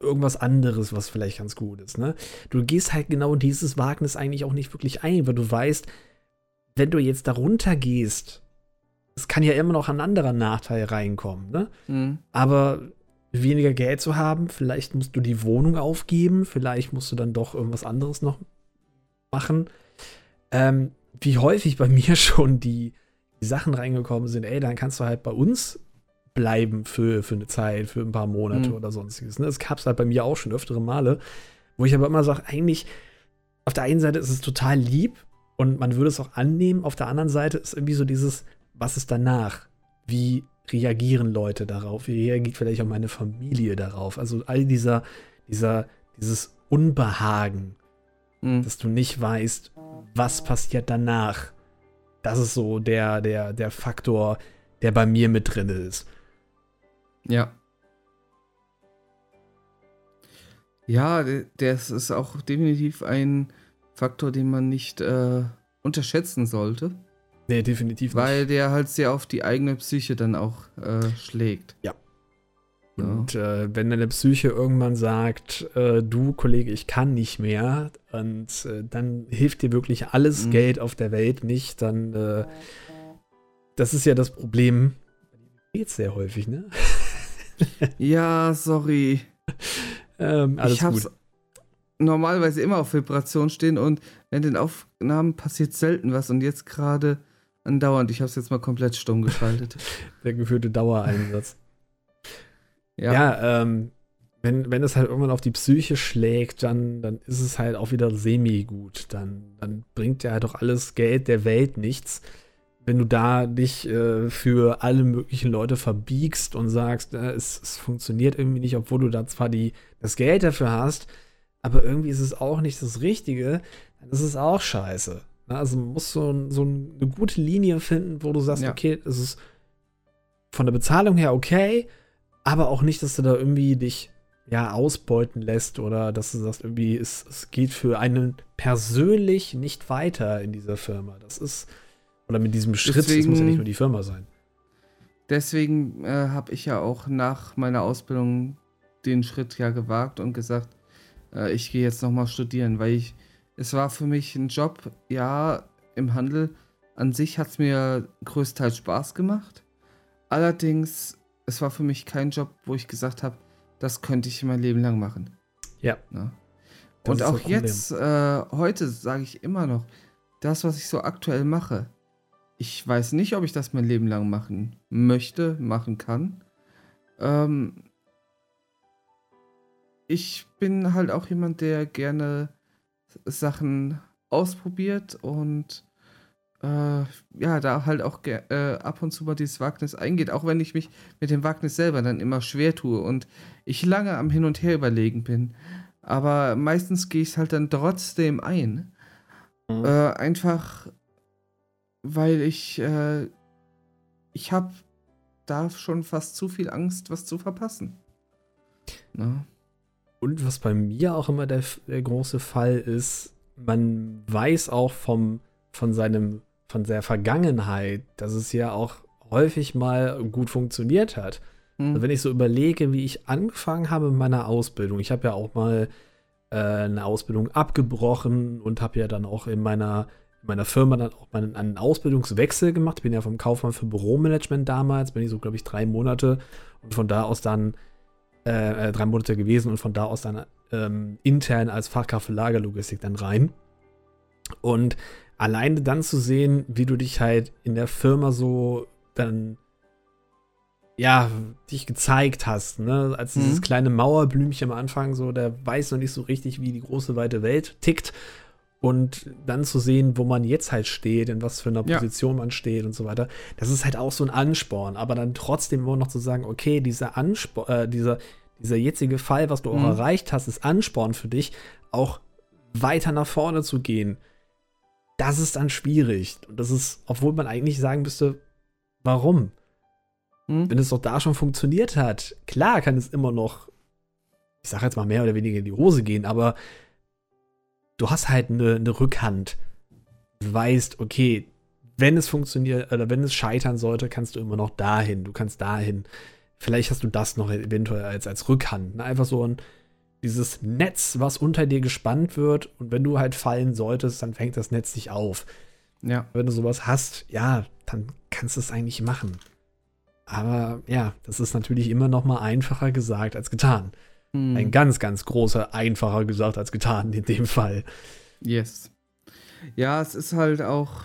irgendwas anderes, was vielleicht ganz gut ist. Ne? Du gehst halt genau dieses Wagnis eigentlich auch nicht wirklich ein, weil du weißt, wenn du jetzt darunter gehst, es kann ja immer noch ein anderer Nachteil reinkommen. Ne?
Hm.
Aber weniger Geld zu haben, vielleicht musst du die Wohnung aufgeben, vielleicht musst du dann doch irgendwas anderes noch machen. Ähm, wie häufig bei <laughs> mir schon die, die Sachen reingekommen sind, ey, dann kannst du halt bei uns bleiben für, für eine Zeit, für ein paar Monate
Mhm.
oder sonstiges. Ne? Das gab es halt bei mir auch schon öftere Male, wo ich aber immer sage, eigentlich, auf der einen Seite ist es total lieb und man würde es auch annehmen, auf der anderen Seite ist irgendwie so dieses, was ist danach? Wie reagieren Leute darauf? Wie reagiert vielleicht auch meine Familie darauf? Also all dieser, dieser, dieses Unbehagen,
Hm.
dass du nicht weißt, was passiert danach. Das ist so der, der, der Faktor, der bei mir mit drin ist.
Ja. Ja, das ist auch definitiv ein Faktor, den man nicht äh, unterschätzen sollte,
Nee, definitiv
weil der halt sehr auf die eigene Psyche dann auch äh, schlägt.
Ja.
Ja.
Und äh, wenn deine Psyche irgendwann sagt, äh, du Kollege, ich kann nicht mehr, und äh, dann hilft dir wirklich alles
Mhm.
Geld auf der Welt nicht, dann äh, das ist ja das Problem. Geht sehr häufig, ne? <laughs>
ja, sorry.
ähm, alles
ich hab's
gut.
normalerweise immer auf Vibration stehen und während den Aufnahmen passiert selten was und jetzt gerade andauernd. Ich hab's jetzt mal komplett stumm geschaltet. <laughs>
Der geführte Dauereinsatz.
ja.
Ja, ähm, wenn, wenn es halt irgendwann auf die Psyche schlägt, dann, dann ist es halt auch wieder semi-gut. Dann, dann bringt ja halt doch alles Geld der Welt nichts. Wenn du da dich äh, für alle möglichen Leute verbiegst und sagst, äh, es, es funktioniert irgendwie nicht, obwohl du da zwar die, das Geld dafür hast, aber irgendwie ist es auch nicht das Richtige, dann ist es auch scheiße. Also man muss so, ein- so eine gute Linie finden, wo du sagst,
Ja.
okay, es ist von der Bezahlung her okay, aber auch nicht, dass du da irgendwie dich ja ausbeuten lässt oder dass du sagst, irgendwie, es, es geht für einen persönlich nicht weiter in dieser Firma. Das ist, oder mit diesem Schritt, das muss ja
Deswegen-
nicht nur die Firma sein.
Deswegen äh, habe ich ja auch nach meiner Ausbildung den Schritt ja gewagt und gesagt, äh, ich gehe jetzt nochmal studieren, weil ich, es war für mich ein Job, ja, im Handel. An sich hat es mir größtenteils Spaß gemacht. Allerdings, es war für mich kein Job, wo ich gesagt habe, das könnte ich mein Leben lang machen.
Ja.
Ne?
Das
Und auch jetzt, äh, heute sage ich immer noch, das, was ich so aktuell mache, ich weiß nicht, ob ich das mein Leben lang machen möchte, machen kann. Ähm, ich bin halt auch jemand, der gerne Sachen ausprobiert und äh, ja, da halt auch äh, ab und zu mal dieses Wagnis eingeht, auch wenn ich mich mit dem Wagnis selber dann immer schwer tue und ich lange am Hin und Her überlegen bin. Aber meistens gehe ich es halt dann trotzdem ein.
Mhm.
Äh, einfach, weil ich, äh, ich habe da schon fast zu viel Angst, was zu verpassen. Ne?
Und was bei mir auch immer der, der große Fall ist, man weiß auch vom, von seinem, von der Vergangenheit, dass es ja auch häufig mal gut funktioniert hat.
Hm.
Also wenn ich so überlege, wie ich angefangen habe mit meiner Ausbildung, ich habe ja auch mal äh, eine Ausbildung abgebrochen und habe ja dann auch in meiner, in meiner Firma dann auch mal einen, einen Ausbildungswechsel gemacht. Ich bin ja vom Kaufmann für Büromanagement damals, bin ich so, glaube ich, drei Monate und von da aus dann äh, äh, drei Monate gewesen und von da aus dann ähm, intern als Fachkraft für Lagerlogistik dann rein. Und alleine dann zu sehen, wie du dich halt in der Firma so dann ja, dich gezeigt hast, ne? Als dieses
Mhm.
kleine Mauerblümchen am Anfang, so, der weiß noch nicht so richtig, wie die große weite Welt tickt. Und dann zu sehen, wo man jetzt halt steht, in was für einer
Ja.
Position man steht und so weiter, das ist halt auch so ein Ansporn. Aber dann trotzdem immer noch zu sagen, okay, dieser Ansporn, äh, dieser, dieser jetzige Fall, was du auch
Mhm.
erreicht hast, ist Ansporn für dich, auch weiter nach vorne zu gehen. Das ist dann schwierig. Und das ist, obwohl man eigentlich sagen müsste, warum?
Hm?
Wenn es doch da schon funktioniert hat, klar kann es immer noch, ich sag jetzt mal mehr oder weniger in die Hose gehen, aber du hast halt eine, eine Rückhand. Du weißt, okay, wenn es funktioniert oder wenn es scheitern sollte, kannst du immer noch dahin. Du kannst dahin. Vielleicht hast du das noch eventuell als, als Rückhand. Ne? Einfach so ein dieses Netz, was unter dir gespannt wird und wenn du halt fallen solltest, dann fängt das Netz dich auf.
Ja.
Wenn du sowas hast, ja, dann kannst du es eigentlich machen. Aber ja, das ist natürlich immer noch mal einfacher gesagt als getan.
Hm.
Ein ganz, ganz großer einfacher gesagt als getan in dem Fall.
Yes. Ja, es ist halt auch,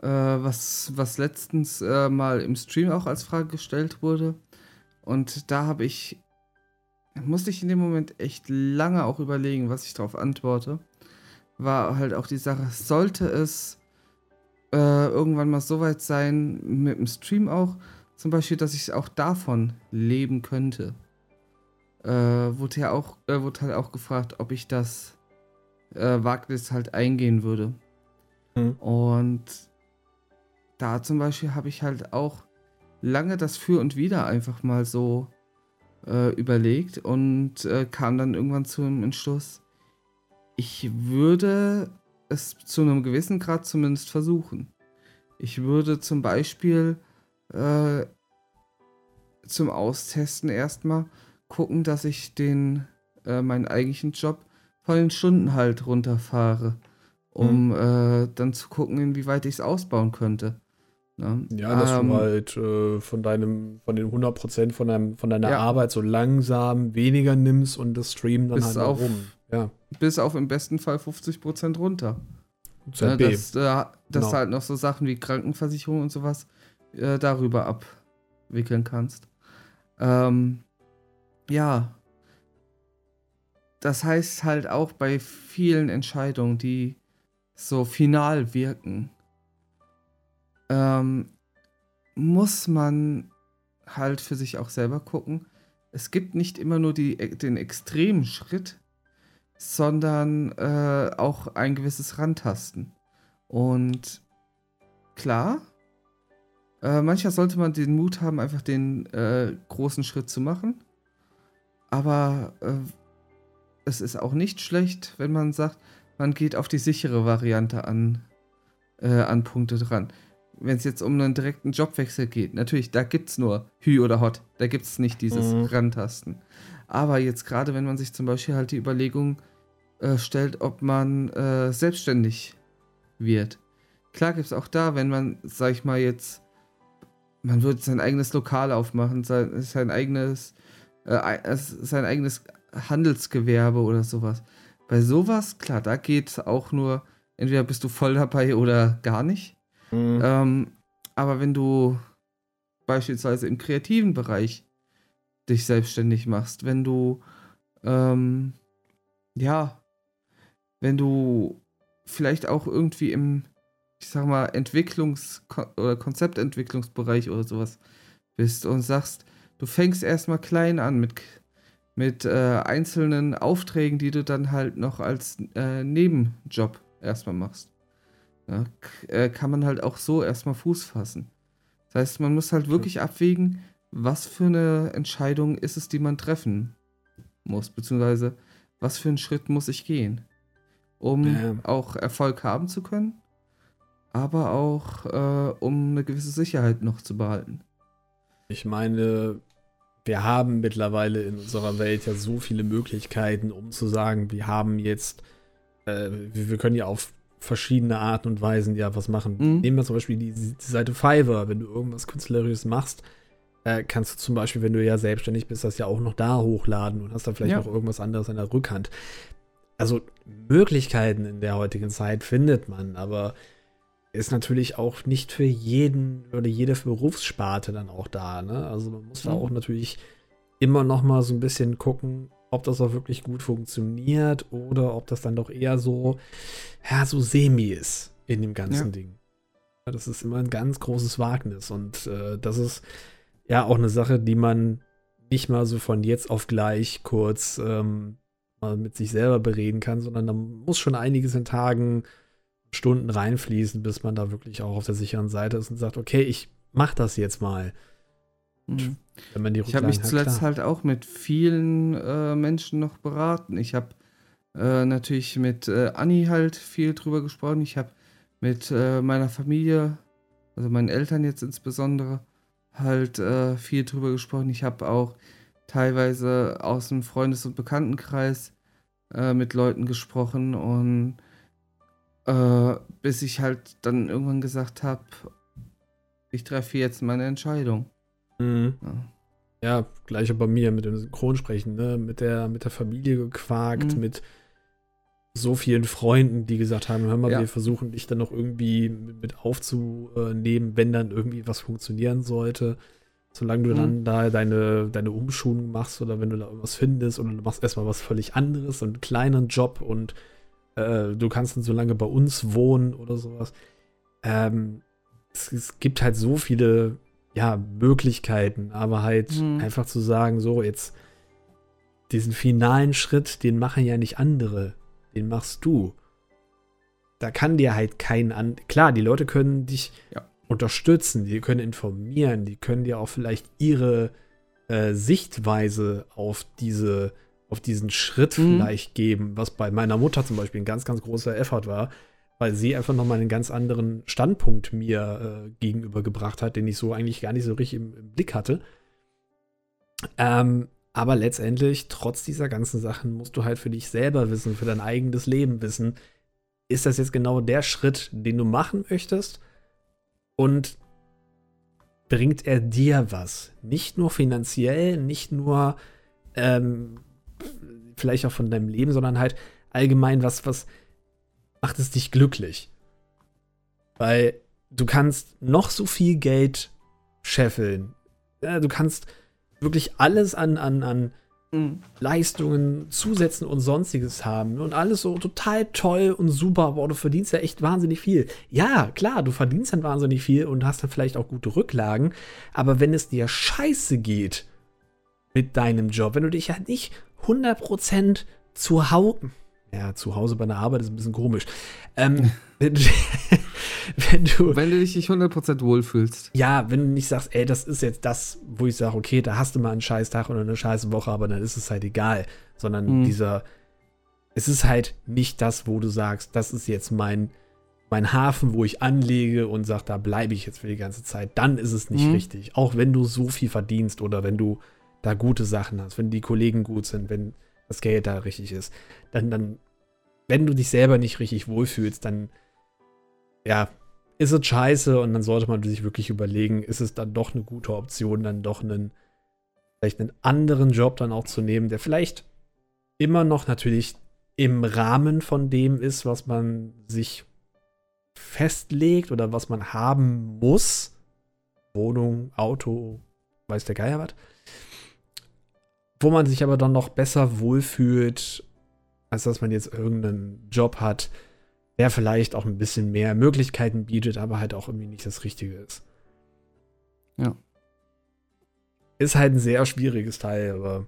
äh, was, was letztens äh, mal im Stream auch als Frage gestellt wurde. Und da habe ich, musste ich in dem Moment echt lange auch überlegen, was ich darauf antworte. War halt auch die Sache, sollte es äh, irgendwann mal so weit sein, mit dem Stream auch, zum Beispiel, dass ich auch davon leben könnte. Äh, wurde ja auch, äh, wurde halt auch gefragt, ob ich das äh, Wagnis halt eingehen würde.
Mhm.
Und da zum Beispiel habe ich halt auch lange das Für und Wider einfach mal so äh, überlegt und äh, kam dann irgendwann zu einem Entschluss, ich würde es zu einem gewissen Grad zumindest versuchen. Ich würde zum Beispiel äh, zum Austesten erstmal gucken, dass ich den äh, meinen eigentlichen Job von den Stunden halt runterfahre, um äh, dann zu gucken, inwieweit ich es ausbauen könnte. Ne?
Ja, dass
Ähm,
du halt äh, von deinem, von den 100% von, deinem, von deiner
Ja.
Arbeit so langsam weniger nimmst und das Stream dann
Bis
halt
auf-
oben. Ja,
bis auf im besten Fall 50% runter.
ZB.
Ne, dass äh, dass
Genau.
du halt noch so Sachen wie Krankenversicherung und sowas äh, darüber abwickeln kannst. Ähm, ja. Das heißt halt auch bei vielen Entscheidungen, die so final wirken, ähm, muss man halt für sich auch selber gucken. Es gibt nicht immer nur die, den extremen Schritt, sondern äh, auch ein gewisses Rantasten. Und klar, äh, manchmal sollte man den Mut haben, einfach den äh, großen Schritt zu machen. Aber äh, es ist auch nicht schlecht, wenn man sagt, man geht auf die sichere Variante an, äh, an Punkte dran. Wenn es jetzt um einen direkten Jobwechsel geht, natürlich, da gibt es nur Hü oder Hot. Da gibt es nicht dieses
Mhm.
Rantasten. Aber jetzt gerade, wenn man sich zum Beispiel halt die Überlegung äh, stellt, ob man äh, selbstständig wird. Klar gibt es auch da, wenn man, sag ich mal jetzt, man würde sein eigenes Lokal aufmachen, sein, sein eigenes, äh, ei- es- sein eigenes Handelsgewerbe oder sowas. Bei sowas, klar, da geht auch nur, entweder bist du voll dabei oder gar nicht.
Mhm.
Ähm, aber wenn du beispielsweise im kreativen Bereich dich selbstständig machst, wenn du, ähm, ja, wenn du vielleicht auch irgendwie im, ich sag mal, Entwicklungs- oder Konzeptentwicklungsbereich oder sowas bist und sagst, du fängst erstmal klein an mit, mit äh, einzelnen Aufträgen, die du dann halt noch als äh, Nebenjob erstmal machst. Ja, äh, kann man halt auch so erstmal Fuß fassen. Das heißt, man muss halt wirklich abwägen, was für eine Entscheidung ist es, die man treffen muss, beziehungsweise was für einen Schritt muss ich gehen, um
Ja.
auch Erfolg haben zu können, aber auch äh, um eine gewisse Sicherheit noch zu behalten.
Ich meine, wir haben mittlerweile in unserer Welt ja so viele Möglichkeiten, um zu sagen, wir haben jetzt, äh, wir, wir können ja auf verschiedene Arten und Weisen ja was machen.
Mhm.
Nehmen wir zum Beispiel die, die Seite Fiverr. Wenn du irgendwas Künstlerisches machst, äh, kannst du zum Beispiel, wenn du ja selbstständig bist, das ja auch noch da hochladen und hast dann vielleicht
Ja.
noch irgendwas anderes in der Rückhand. Also Möglichkeiten in der heutigen Zeit findet man, aber ist natürlich auch nicht für jeden oder jede Berufssparte dann auch da. Ne? Also man muss da
Mhm.
auch natürlich immer noch mal so ein bisschen gucken, ob das auch wirklich gut funktioniert oder ob das dann doch eher so, ja, so semi ist in dem ganzen ja. Ding. Das ist immer ein ganz großes Wagnis und äh, das ist ja auch eine Sache, die man nicht mal so von jetzt auf gleich kurz ähm, mal mit sich selber bereden kann, sondern da muss schon einiges in Tagen, Stunden reinfließen, bis man da wirklich auch auf der sicheren Seite ist und sagt, okay, ich mach das jetzt mal.
Mhm. Wenn man die ich habe mich zuletzt klar. halt auch mit vielen äh, Menschen noch beraten. Ich habe äh, natürlich mit äh, Anni halt viel drüber gesprochen. Ich habe mit äh, meiner Familie, also meinen Eltern jetzt insbesondere, halt äh, viel drüber gesprochen. Ich habe auch teilweise aus dem Freundes- und Bekanntenkreis äh, mit Leuten gesprochen und äh, bis ich halt dann irgendwann gesagt habe, ich treffe jetzt meine Entscheidung.
Mhm. Ja. ja, gleiche bei mir mit dem Synchronsprechen, ne? Mit der, mit der Familie gequakt, mhm. mit so vielen Freunden, die gesagt haben, hör mal, ja. wir versuchen dich dann noch irgendwie mit aufzunehmen, wenn dann irgendwie was funktionieren sollte. Solange du mhm. dann da deine, deine Umschulung machst oder wenn du da irgendwas findest und du machst erstmal was völlig anderes, einen kleinen Job und äh, du kannst dann so lange bei uns wohnen oder sowas. Ähm, es, es, gibt halt so viele ja, Möglichkeiten, aber halt mhm. einfach zu sagen, so jetzt diesen finalen Schritt, den machen ja nicht andere, den machst du. Da kann dir halt kein an. Klar, die Leute können dich ja. unterstützen, die können informieren, die können dir auch vielleicht ihre äh, Sichtweise auf diese auf diesen Schritt mhm. vielleicht geben, was bei meiner Mutter zum Beispiel ein ganz, ganz großer Effort war, weil sie einfach nochmal einen ganz anderen Standpunkt mir äh, gegenübergebracht hat, den ich so eigentlich gar nicht so richtig im, im Blick hatte. Ähm, aber letztendlich, trotz dieser ganzen Sachen, musst du halt für dich selber wissen, für dein eigenes Leben wissen, ist das jetzt genau der Schritt, den du machen möchtest? Und bringt er dir was? Nicht nur finanziell, nicht nur ähm, vielleicht auch von deinem Leben, sondern halt allgemein, was, was macht es dich glücklich? Weil du kannst noch so viel Geld scheffeln. Ja, du kannst wirklich alles an, an, an mhm. Leistungen, Zusätzen und sonstiges haben und alles so total toll und super, aber du verdienst ja echt wahnsinnig viel. Ja, klar, du verdienst dann wahnsinnig viel und hast dann vielleicht auch gute Rücklagen, aber wenn es dir scheiße geht mit deinem Job, wenn du dich ja nicht 100% zu Hause. Ja, zu Hause bei der Arbeit ist ein bisschen komisch. Ähm, <laughs> wenn, <laughs>
wenn, du. Wenn du dich nicht 100% wohlfühlst.
Ja, wenn du nicht sagst, ey, das ist jetzt das, wo ich sage, okay, da hast du mal einen scheiß Tag oder eine scheiß Woche, aber dann ist es halt egal. Sondern mhm. dieser. Es ist halt nicht das, wo du sagst, das ist jetzt mein, mein Hafen, wo ich anlege und sage, da bleibe ich jetzt für die ganze Zeit. Dann ist es nicht mhm. richtig. Auch wenn du so viel verdienst oder wenn du da gute Sachen hast, wenn die Kollegen gut sind, wenn das Geld da richtig ist, dann, dann, wenn du dich selber nicht richtig wohlfühlst, dann, ja, ist es scheiße und dann sollte man sich wirklich überlegen, ist es dann doch eine gute Option, dann doch einen, vielleicht einen anderen Job dann auch zu nehmen, der vielleicht immer noch natürlich im Rahmen von dem ist, was man sich festlegt oder was man haben muss. Wohnung, Auto, weiß der Geier was wo man sich aber dann noch besser wohlfühlt, als dass man jetzt irgendeinen Job hat, der vielleicht auch ein bisschen mehr Möglichkeiten bietet, aber halt auch irgendwie nicht das Richtige ist.
Ja.
Ist halt ein sehr schwieriges Teil, aber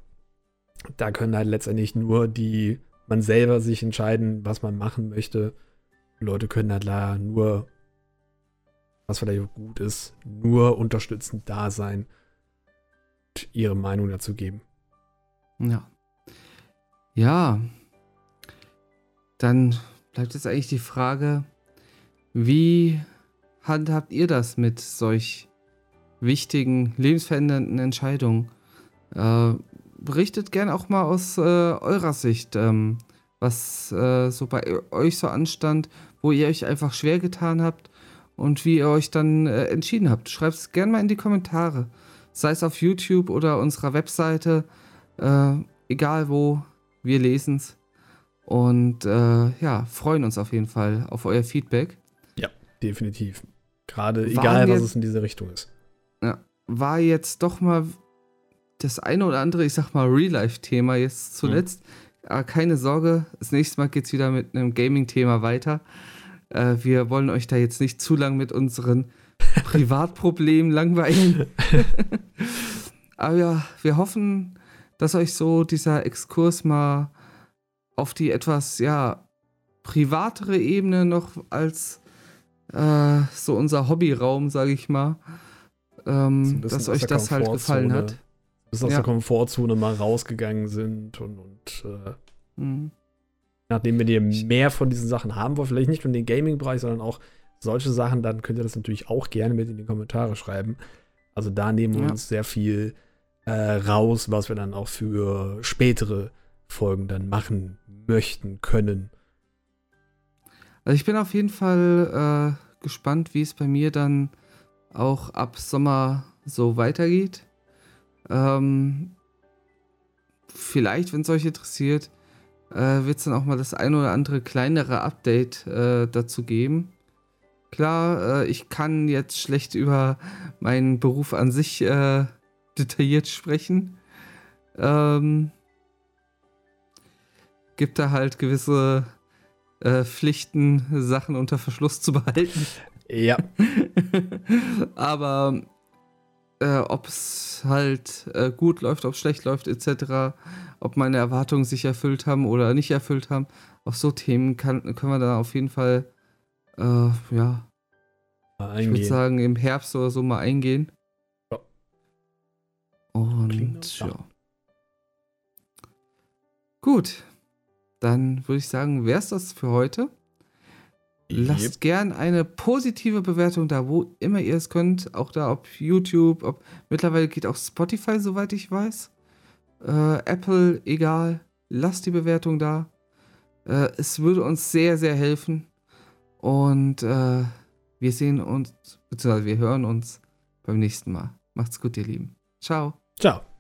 da können halt letztendlich nur die, man selber sich entscheiden, was man machen möchte. Leute können halt da nur, was vielleicht auch gut ist, nur unterstützend da sein und ihre Meinung dazu geben.
Ja. Ja. Dann bleibt jetzt eigentlich die Frage, wie handhabt ihr das mit solch wichtigen, lebensverändernden Entscheidungen? Äh, berichtet gerne auch mal aus äh, eurer Sicht, ähm, was äh, so bei euch so anstand, wo ihr euch einfach schwer getan habt und wie ihr euch dann äh, entschieden habt. Schreibt es gerne mal in die Kommentare, sei es auf YouTube oder unserer Webseite. Äh, egal wo, wir lesen es. Und äh, ja, freuen uns auf jeden Fall auf euer Feedback.
Ja, definitiv. Gerade egal, was es in diese Richtung ist.
Ja, war jetzt doch mal das eine oder andere, ich sag mal, Real-Life-Thema jetzt zuletzt. Mhm. Aber keine Sorge, das nächste Mal geht es wieder mit einem Gaming-Thema weiter. Äh, wir wollen euch da jetzt nicht zu lang mit unseren <laughs> Privatproblemen langweilen. <laughs> <laughs> Aber ja, wir hoffen, dass euch so dieser Exkurs mal auf die etwas, ja, privatere Ebene noch als äh, so unser Hobbyraum, sage ich mal, ähm, dass euch das halt gefallen hat.
Bis aus ja. der Komfortzone mal rausgegangen sind und, und äh, mhm. nachdem wir dir mehr von diesen Sachen haben wollen, vielleicht nicht nur den Gaming-Bereich, sondern auch solche Sachen, dann könnt ihr das natürlich auch gerne mit in die Kommentare schreiben. Also da nehmen wir ja. uns sehr viel äh, raus, was wir dann auch für spätere Folgen dann machen möchten können.
Also ich bin auf jeden Fall äh, gespannt, wie es bei mir dann auch ab Sommer so weitergeht. Ähm, vielleicht, wenn es euch interessiert, äh, wird es dann auch mal das ein oder andere kleinere Update äh, dazu geben. Klar, äh, ich kann jetzt schlecht über meinen Beruf an sich äh, detailliert sprechen. Ähm, gibt da halt gewisse äh, Pflichten, Sachen unter Verschluss zu behalten.
Ja. <laughs>
Aber äh, ob es halt äh, gut läuft, ob es schlecht läuft, etc., ob meine Erwartungen sich erfüllt haben oder nicht erfüllt haben, auf so Themen kann, können wir da auf jeden Fall, äh, ja, eingehen. ich würde sagen, im Herbst oder so mal eingehen. Und ja. Gut, dann würde ich sagen, wäre es das für heute. Lasst yep. gern eine positive Bewertung da, wo immer ihr es könnt. Auch da, ob YouTube, ob mittlerweile geht auch Spotify, soweit ich weiß. Äh, Apple, egal. Lasst die Bewertung da. Äh, es würde uns sehr, sehr helfen. Und äh, wir sehen uns, beziehungsweise wir hören uns beim nächsten Mal. Macht's gut, ihr Lieben. Ciao.
Ciao.